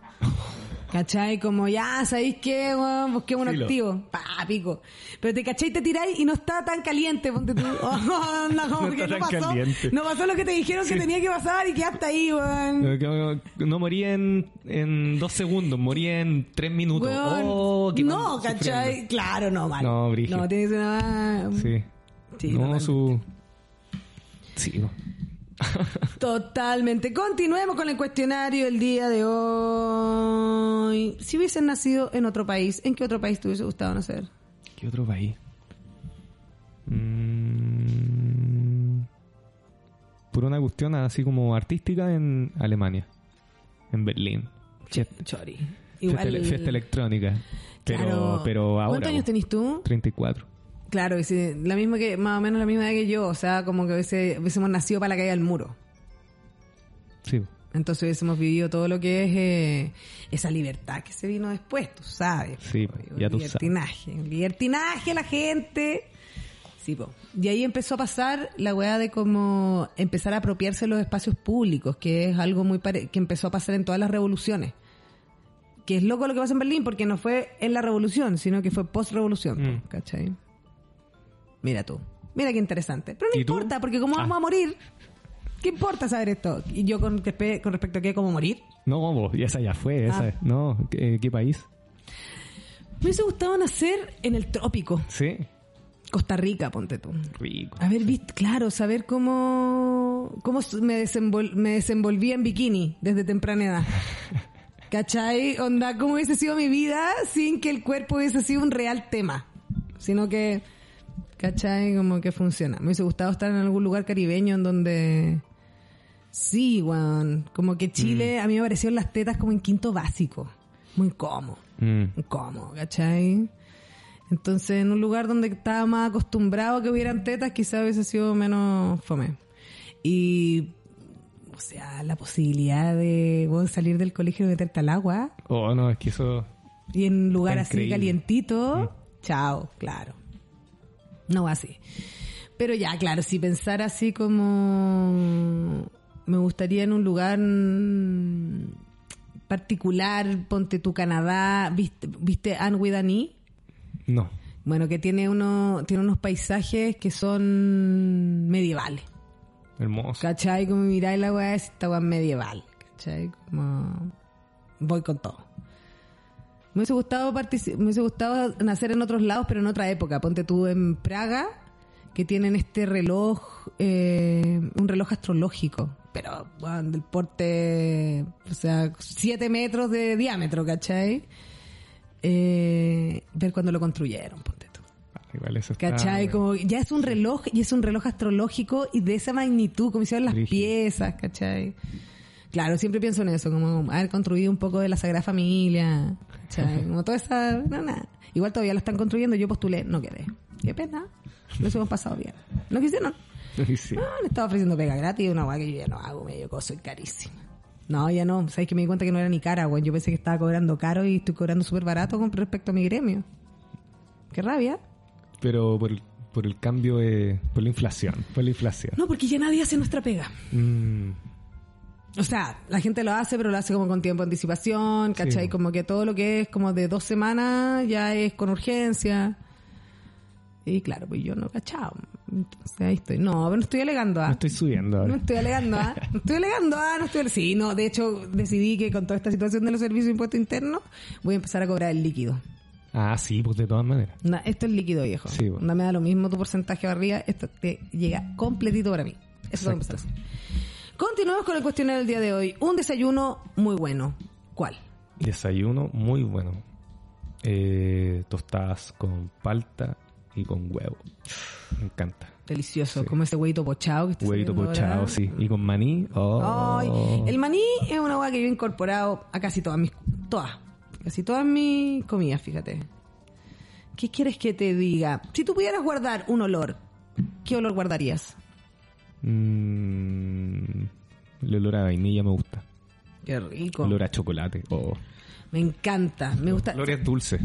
¿Cachai? Como ya, ¿sabéis qué? weón? Busquemos un Filo. activo. Pa, pico. Pero te cachai, te tiráis y no está tan caliente, ponte tú. [laughs] Oh, como No que está no tan pasó. caliente. No pasó lo que te dijeron que tenía que pasar y quedaste ahí, weón. No, no, moría en, en dos segundos, moría en tres minutos. Weón, Oh, qué no, mal ¿cachai? Claro, no, mal. No, brígido. No, tiene que ser nada. Sí. Sí, no, totalmente. su... Sí, no. [laughs] Totalmente. Continuemos con el cuestionario del día de hoy. Si hubiesen nacido en otro país, ¿en qué otro país te hubiese gustado nacer? ¿Qué otro país? Mm, por una cuestión así como artística en Alemania, en Berlín. Fiesta, Chori. fiesta ele- fiesta electrónica. Pero, Claro. pero ahora. ¿Cuántos años tenés tú? 34. Claro, sí, la misma que, más o menos la misma edad que yo, o sea, como que hubiese- hubiésemos nacido para la caída del muro. Sí. Entonces hubiésemos vivido todo lo que es eh, esa libertad que se vino después, tú sabes. Sí, po, ya tú sabes. libertinaje, libertinaje la gente. Sí, po. Y ahí empezó a pasar la weá de como empezar a apropiarse los espacios públicos, que es algo muy pare que empezó a pasar en todas las revoluciones. Que es loco lo que pasa en Berlín, porque no fue en la revolución, sino que fue post-revolución, po, Mm. ¿cachai? Mira tú. Mira qué interesante. Pero no importa, porque como Ah. vamos a morir, ¿qué importa saber esto? Y yo con, respe- con respecto a qué, cómo morir. No, vos, esa ya fue. Esa, Ah. No, ¿qué, qué país? Me hubiese gustado nacer en el trópico. Sí. Costa Rica, ponte tú. Rico. Haber visto, claro, saber cómo, cómo me, desenvol- me desenvolvía en bikini desde temprana edad. [laughs] ¿Cachai? Onda, cómo hubiese sido mi vida sin que el cuerpo hubiese sido un real tema. Sino que, ¿cachai? Como que funciona. Me hubiese gustado estar en algún lugar caribeño en donde... Sí, weón. Como que Chile, a mí me parecieron las tetas como en quinto básico. Muy cómodo Mm. cómodo, ¿cachai? Entonces, en un lugar donde estaba más acostumbrado a que hubieran tetas, quizás hubiese sido menos fome. Y, o sea, la posibilidad de salir del colegio y meterte al agua Oh, no, es que eso. y en un lugar así increíble. calientito, chao, claro. No va así. Pero ya, claro, si pensar así como me gustaría en un lugar particular, ponte tu Canadá, ¿viste, viste Anne with an E? No. Bueno, que tiene uno, tiene unos paisajes que son medievales. Hermoso. ¿Cachai? Como miráis la weá, es esta weá medieval. ¿Cachai? Como voy con todo. Me hubiese gustado me hubiese gustado nacer en otros lados, pero en otra época. Ponte tú en Praga, que tienen este reloj, eh, un reloj astrológico, pero bueno, del porte, o sea, 7 metros de diámetro, ¿cachai? Eh, ver cuando lo construyeron, ponte tú. Ah, Igual eso está- ¿Cachai? Como ya es un reloj y es un reloj astrológico y de esa magnitud, como hicieron las piezas, ¿cachai? Claro, siempre pienso en eso, como haber construido un poco de la Sagrada Familia, ¿cachai? Como toda esa... No, nada. Igual todavía lo están construyendo, yo postulé, no quedé. Qué pena, nos hemos pasado bien. ¿No quisieron? Sí. No, le estaba ofreciendo pega gratis, una weá que yo ya no hago, medio coso y carísima. No, ya no, sabes que me di cuenta que no era ni cara, weón. Yo pensé que estaba cobrando caro y estoy cobrando súper barato con respecto a mi gremio. Qué rabia. Pero por el, por el cambio, de, por la inflación, por la inflación. No, porque ya nadie hace nuestra pega. Mm, O sea, la gente lo hace, pero lo hace como con tiempo de anticipación, ¿cachai? Sí. Como que todo lo que es como de dos semanas ya es con urgencia. Y claro, pues yo no cachado. Entonces ahí estoy. No, pero no estoy alegando, no ¿ah? estoy subiendo No ahora. estoy alegando, ¿ah? No estoy alegando, ¿ah? No estoy... Sí, no, de hecho decidí que con toda esta situación de los servicios de impuesto interno voy a empezar a cobrar el líquido. Ah, sí, pues de todas maneras. Esto es líquido, viejo. Sí, bueno. No me da lo mismo tu porcentaje arriba, esto te llega completito para mí. Eso lo voy Continuamos con el cuestionario del día de hoy. Un desayuno muy bueno. ¿Cuál? Desayuno muy bueno. Eh, tostadas con palta y con huevo. Me encanta. Delicioso, Sí. como ese huevito pochado que está Huevito pochado, ahora. sí. Y con maní. Oh. Ay, el maní es una hueá que yo he incorporado a casi todas mis... Todas. Casi todas mis comidas, fíjate. ¿Qué quieres que te diga? Si tú pudieras guardar un olor, ¿qué olor guardarías? Mm, el olor a vainilla me gusta. Qué rico. El olor a chocolate. Oh. Me encanta. Me gusta... Olores dulces.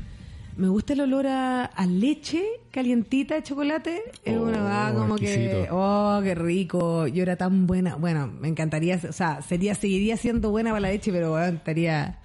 Me gusta el olor a, a leche calientita de chocolate. Es Oh, una va como que, oh, qué rico. Yo era tan buena. Bueno, me encantaría, o sea, sería, seguiría siendo buena para la leche, pero bueno, estaría.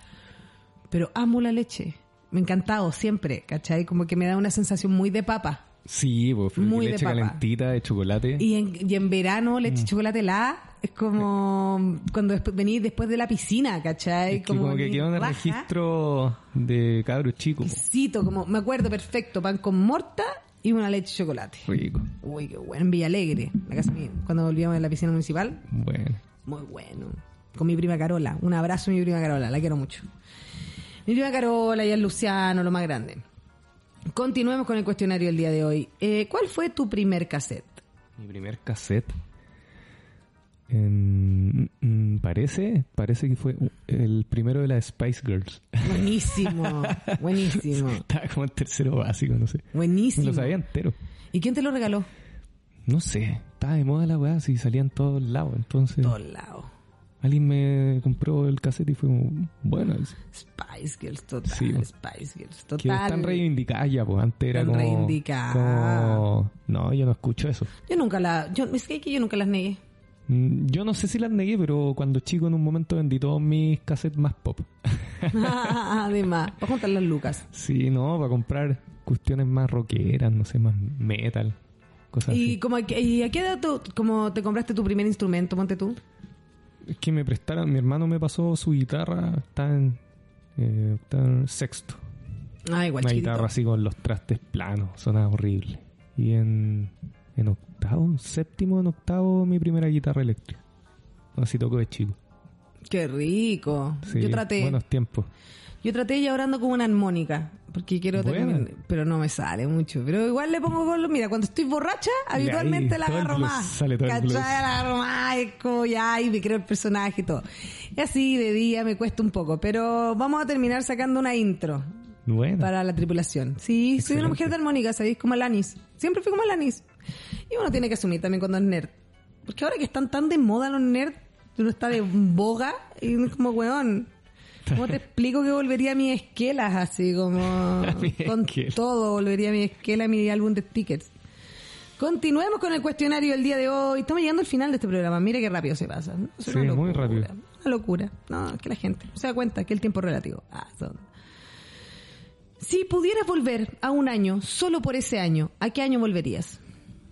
Pero amo la leche. Me ha encantado siempre, ¿cachai? Como que me da una sensación muy de papa. Sí, pues, Muy de leche calentita de chocolate. Y en, y en verano, Mm. leche chocolate helada, es como cuando después, venís después de la piscina, ¿cachai? Es que como, que quedó en el raja. registro de cabros chicos. Exquisito, como me acuerdo perfecto, pan con morta y una leche chocolate. Rico. Uy, qué bueno, en Villa Alegre, la casa mía, cuando volvíamos de la piscina municipal, Bueno. muy bueno. Con mi prima Carola, un abrazo a mi prima Carola, la quiero mucho. Mi prima Carola y el Luciano, lo más grande. Continuemos con el cuestionario del día de hoy. Eh, ¿Cuál fue tu primer cassette? Mi primer cassette. em, mm, parece, parece que fue el primero de las Spice Girls. Buenísimo, [laughs] buenísimo, Estaba como en tercero básico, no sé. Buenísimo. lo sabía entero. ¿Y quién te lo regaló? No sé, estaba de moda la weá, si salía en todos lados. Entonces, Todos lados. Alguien me compró el cassette y fue como, bueno, Spice Girls, total. Sí. Spice Girls, que total. están reivindicadas ya, pues antes era como, como- No, yo no escucho eso. Yo nunca la, yo, es que yo nunca las negué. Mm, Yo no sé si las negué, pero cuando chico en un momento vendí todos mis cassettes más pop. [laughs] Además, voy a juntar las lucas. Sí, no, para comprar cuestiones más rockeras, no sé, más metal, cosas ¿Y, así. como, ¿Y a qué edad tú, como te compraste tu primer instrumento, ponte tú? Es que me prestaron, mi hermano me pasó su guitarra, está en, eh, está en sexto. Ah, igual Una guitarra así con los trastes planos, sonaba horrible. Y en, en octavo, en séptimo, en octavo, mi primera guitarra eléctrica. Así toco de chico. Qué rico. Sí, yo traté, Buenos tiempos. Yo traté y ahora ando con una armónica, porque quiero tener, pero no me sale mucho. Pero igual le pongo con lo, mira, cuando estoy borracha, habitualmente la agarro más. sale todo ¿Cachai? La agarro más, es como ya, y me creo el personaje y todo. Y así de día me cuesta un poco, pero vamos a terminar sacando una intro. Bueno, para la tripulación. Sí, soy una mujer de armónica, ¿sabéis? Como Alanis. Siempre fui como Alanis. Y uno tiene que asumir también cuando es nerd. Porque ahora que están tan de moda los nerds, uno está de boga y uno es como, weón, ¿cómo te explico que volvería a mis esquelas así como... [laughs] Con todo, volvería a mi esquela, mi álbum de stickers. Continuemos con el cuestionario del día de hoy. Estamos llegando al final de este programa. Mire qué rápido se pasa. ¿no? Es Sí, muy rápido. Una locura. No, es que la gente no se da cuenta que el tiempo es relativo. Ah, son- Si pudieras volver a un año, solo por ese año, ¿a qué año volverías?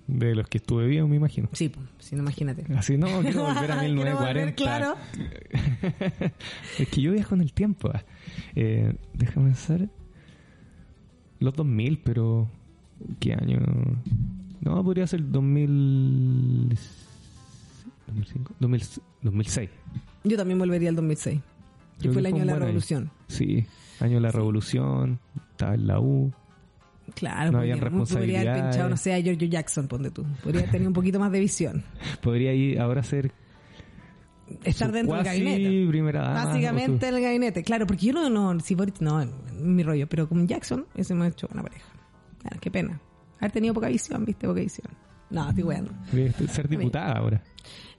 De los que estuve vivo, me imagino. Sí, pues, si no, imagínate. Así no, [laughs] quiero volver a Quiero volver, 1940. claro. [laughs] es que yo viajo en el tiempo. ah. Eh, déjame pensar. Los 2000, pero. ¿Qué año? No, podría ser 2000... 2005, 2000 2006. Yo también volvería al 2006. Que fue el año de la buen año. revolución. Sí, año de la revolución, estaba en la U. Claro, No podría- habían podría haber responsabilidades. pinchado, no sé, a Giorgio Jackson, ponte tú. Podría haber tenido un poquito más de visión. [laughs] Podría ir ahora ser Estar dentro del gabinete. primera dama, Básicamente en el gabinete. Claro, porque yo no, no, si Boric, no, en mi rollo, pero con Jackson ese me ha hecho una pareja. Claro, qué pena. Haber tenido poca visión, viste, poca visión. No, estoy weando. ser diputada ahora.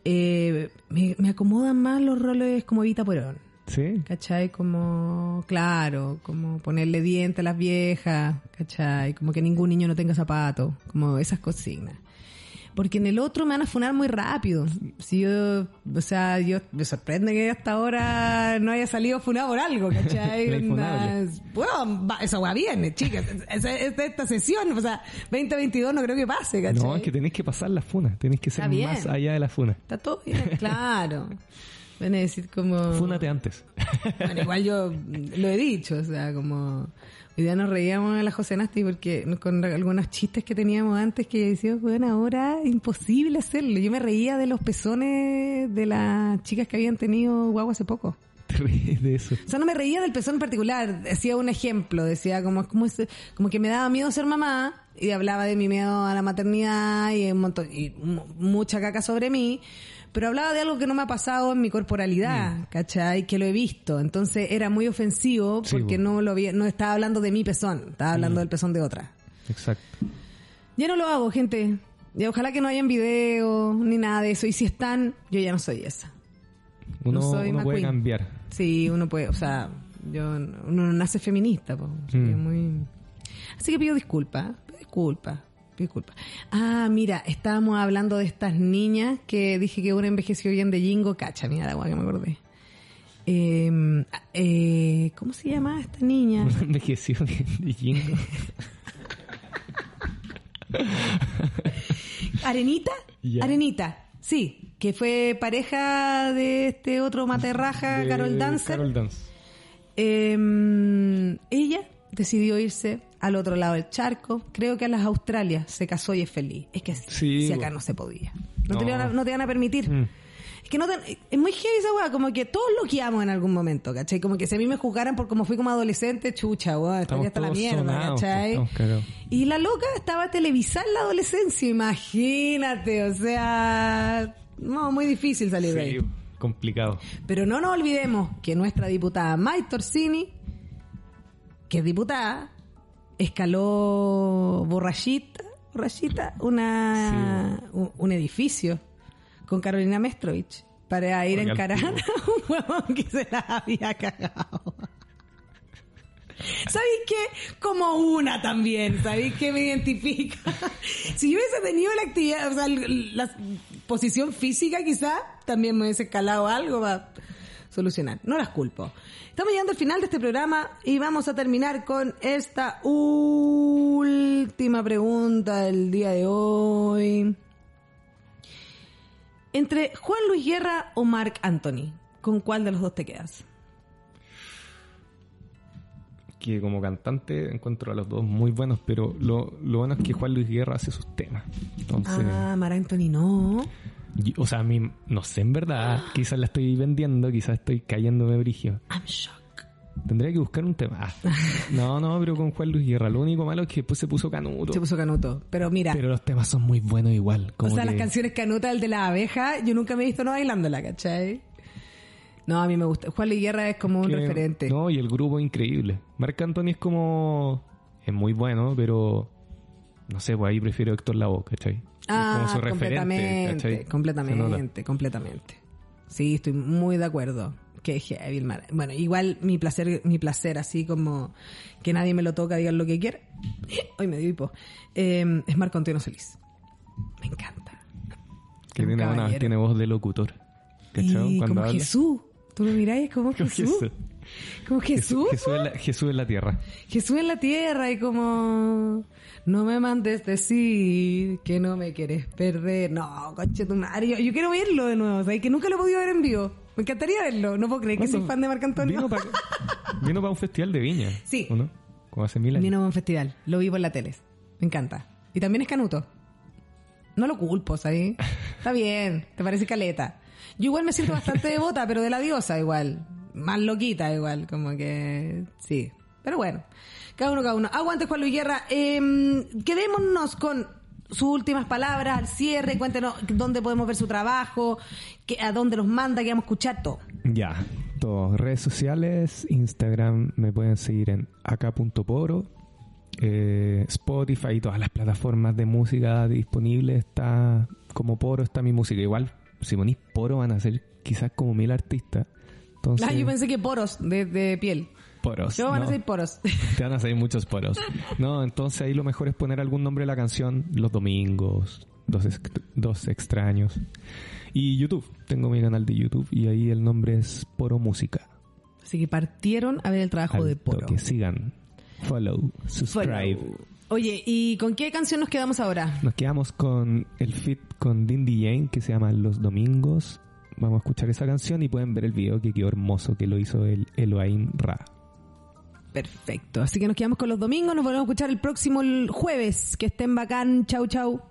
Eh, me, me acomodan más los roles como Evita Porón. ¿Sí? ¿Cachai? Como, claro, como ponerle diente a las viejas, ¿cachai? Como que ningún niño no tenga zapatos, como esas consignas. Porque en el otro me van a funar muy rápido. Si yo, o sea, yo me sorprende que hasta ahora no haya salido funado por algo, ¿cachai? [laughs] Bueno, va- esa weá viene, chicas. Es, es- es esta sesión, o sea, 2022 no creo que pase, ¿cachai? No, es que tenéis que pasar la funa, tenéis que ser bien. más allá de la funa. Está todo bien, claro. [laughs] Van a decir como... Fúnate antes. [laughs] Bueno, igual yo lo he dicho, o sea, como... Hoy día nos reíamos en la José Nasti porque con algunos chistes que teníamos antes que decíamos, bueno, ahora imposible hacerlo. Yo me reía de los pezones de las chicas que habían tenido guagua hace poco. Te de eso. O sea, no me reía del pezón en particular, hacía un ejemplo, decía como, como, como que me daba miedo ser mamá y hablaba de mi miedo a la maternidad y un montón, y mu- mucha caca sobre mí, pero hablaba de algo que no me ha pasado en mi corporalidad, ¿cachai? Que lo he visto. Entonces era muy ofensivo Sí, porque bo. no lo vi, no estaba hablando de mi pezón, estaba hablando del pezón de otra. Exacto. Ya no lo hago, gente. Y ojalá que no hayan videos ni nada de eso. Y si están, yo ya no soy esa. Uno, No soy uno puede cambiar. Sí, uno puede, o sea, yo uno no nace feminista, po, así, que Mm. muy... así que pido disculpas, disculpas, pido disculpas. Ah, mira, estábamos hablando de estas niñas que dije que una envejeció bien de Jingo, cacha, mira la guay que me acordé. Eh, eh, ¿Cómo se llama esta niña? Una envejeció bien de Jingo. ¿Arenita? Arenita, sí, que fue pareja de este otro materraja, De Carol Dancer. Carol Dance. Eh, ella decidió irse al otro lado del charco, creo que a las Australias, se casó y es feliz. Es que Sí, si acá bueno. no se podía. No, Te, van a, no te van a permitir. Mm. Es que no te- es muy heavy esa weá, como que todos lo guiamos en algún momento, ¿cachai? Como que si a mí me juzgaran por como fui como adolescente, chucha, weá, estaría hasta la mierda, sonados, ¿cachai? estamos cagados. Y la loca estaba a televisar la adolescencia, imagínate, o sea, no, muy difícil salir de ahí. Complicado. Pero no nos olvidemos que nuestra diputada May Torsini, que es diputada, escaló borrachita, borrachita, una, un, un edificio con Carolina Mestrovich para ir a Porque encarar a [laughs] un huevón que se la había cagado. ¿Sabéis qué? Como una también, ¿sabéis qué me identifica? si yo hubiese tenido la actividad, o sea, la posición física quizá, también me hubiese escalado algo para solucionar. No las culpo. Estamos llegando al final de este programa y vamos a terminar con esta última pregunta del día de hoy. Entre Juan Luis Guerra o Marc Anthony, ¿con cuál de los dos te quedas? Que como cantante encuentro a los dos muy buenos, pero lo, lo bueno es que Juan Luis Guerra hace sus temas. Entonces, Ah, Mar Anthony no. O sea, a mí, no sé, en verdad, quizás la estoy vendiendo, quizás estoy cayéndome brigio. I'm shocked. Tendría que buscar un tema. Ah, No, no, pero con Juan Luis Guerra. Lo único malo es que después se puso canuto. Se puso canuto. Pero mira, Pero los temas son muy buenos igual. o sea, que- las canciones canutas, el de la abeja, yo nunca me he visto no bailándola, ¿cachai? No, a mí me gusta. Juan Luis Guerra es como un que- referente. No, y el grupo es increíble. Marc Anthony es como... Es muy bueno, pero... No sé, pues ahí prefiero Héctor Lavoe, ¿cachai? ah, como su referente, completamente, nota. completamente, completamente. Sí, estoy muy de acuerdo. Que heavy, Bueno, igual mi placer, mi placer, así como que nadie me lo toca, digan lo que quiera. [laughs] Hoy me dio hipo. Eh, es Marco Antonio Solís. Me encanta. Que tiene, una, tiene voz de locutor. ¿Cachai? Y Cuando como habla. Jesús. Tú lo miráis como Como Jesús. Jesús. Como Jesús. Jesús, en la, Jesús en la tierra. Jesús en la tierra y como no me mandes decir que no me quieres perder. No, coche tu madre. Yo, yo quiero verlo de nuevo, ¿sabes? Que nunca lo he podido ver en vivo. Me encantaría verlo. No puedo creer que soy fan de Marco Antonio. Vino para [laughs] pa un festival de viña. Sí. ¿O no? Como hace mil años. Vino a un festival. Lo vi por la tele. Me encanta. Y también es canuto. No lo culpo, ¿sabes? [laughs] Está bien, te parece caleta. Yo igual me siento bastante devota, pero de la diosa igual. Más loquita igual, como que sí. Pero bueno, cada uno, cada uno. Aguante Juan Luis Guerra. Eh, quedémonos con sus últimas palabras al cierre. Cuéntenos dónde podemos ver su trabajo, a dónde nos manda, que vamos a escuchar todo. Ya, todo. Redes sociales, Instagram, me pueden seguir en acá.poro. Eh, Spotify y todas las plataformas de música disponibles está como Poro está mi música igual si ponís Poro van a ser quizás como mil artistas entonces Ah, yo pensé que poros de, de piel. poros Yo van a ser poros. [laughs] te van a salir [laughs] muchos poros no entonces ahí lo mejor es poner algún nombre de la canción los domingos dos, dos extraños y YouTube tengo mi canal de YouTube y ahí el nombre es Poro Música Así que partieron a ver el trabajo de Poro. toque, sigan follow subscribe Follow. Oye, ¿y con qué canción nos quedamos ahora? Nos quedamos con el fit con Dindy Jane que se llama Los Domingos. Vamos a escuchar esa canción y pueden ver el video que quedó hermoso que lo hizo el Elohim Ra. Perfecto. Así que nos quedamos con los domingos. Nos volvemos a escuchar el próximo jueves. Que estén bacán. Chau, chau.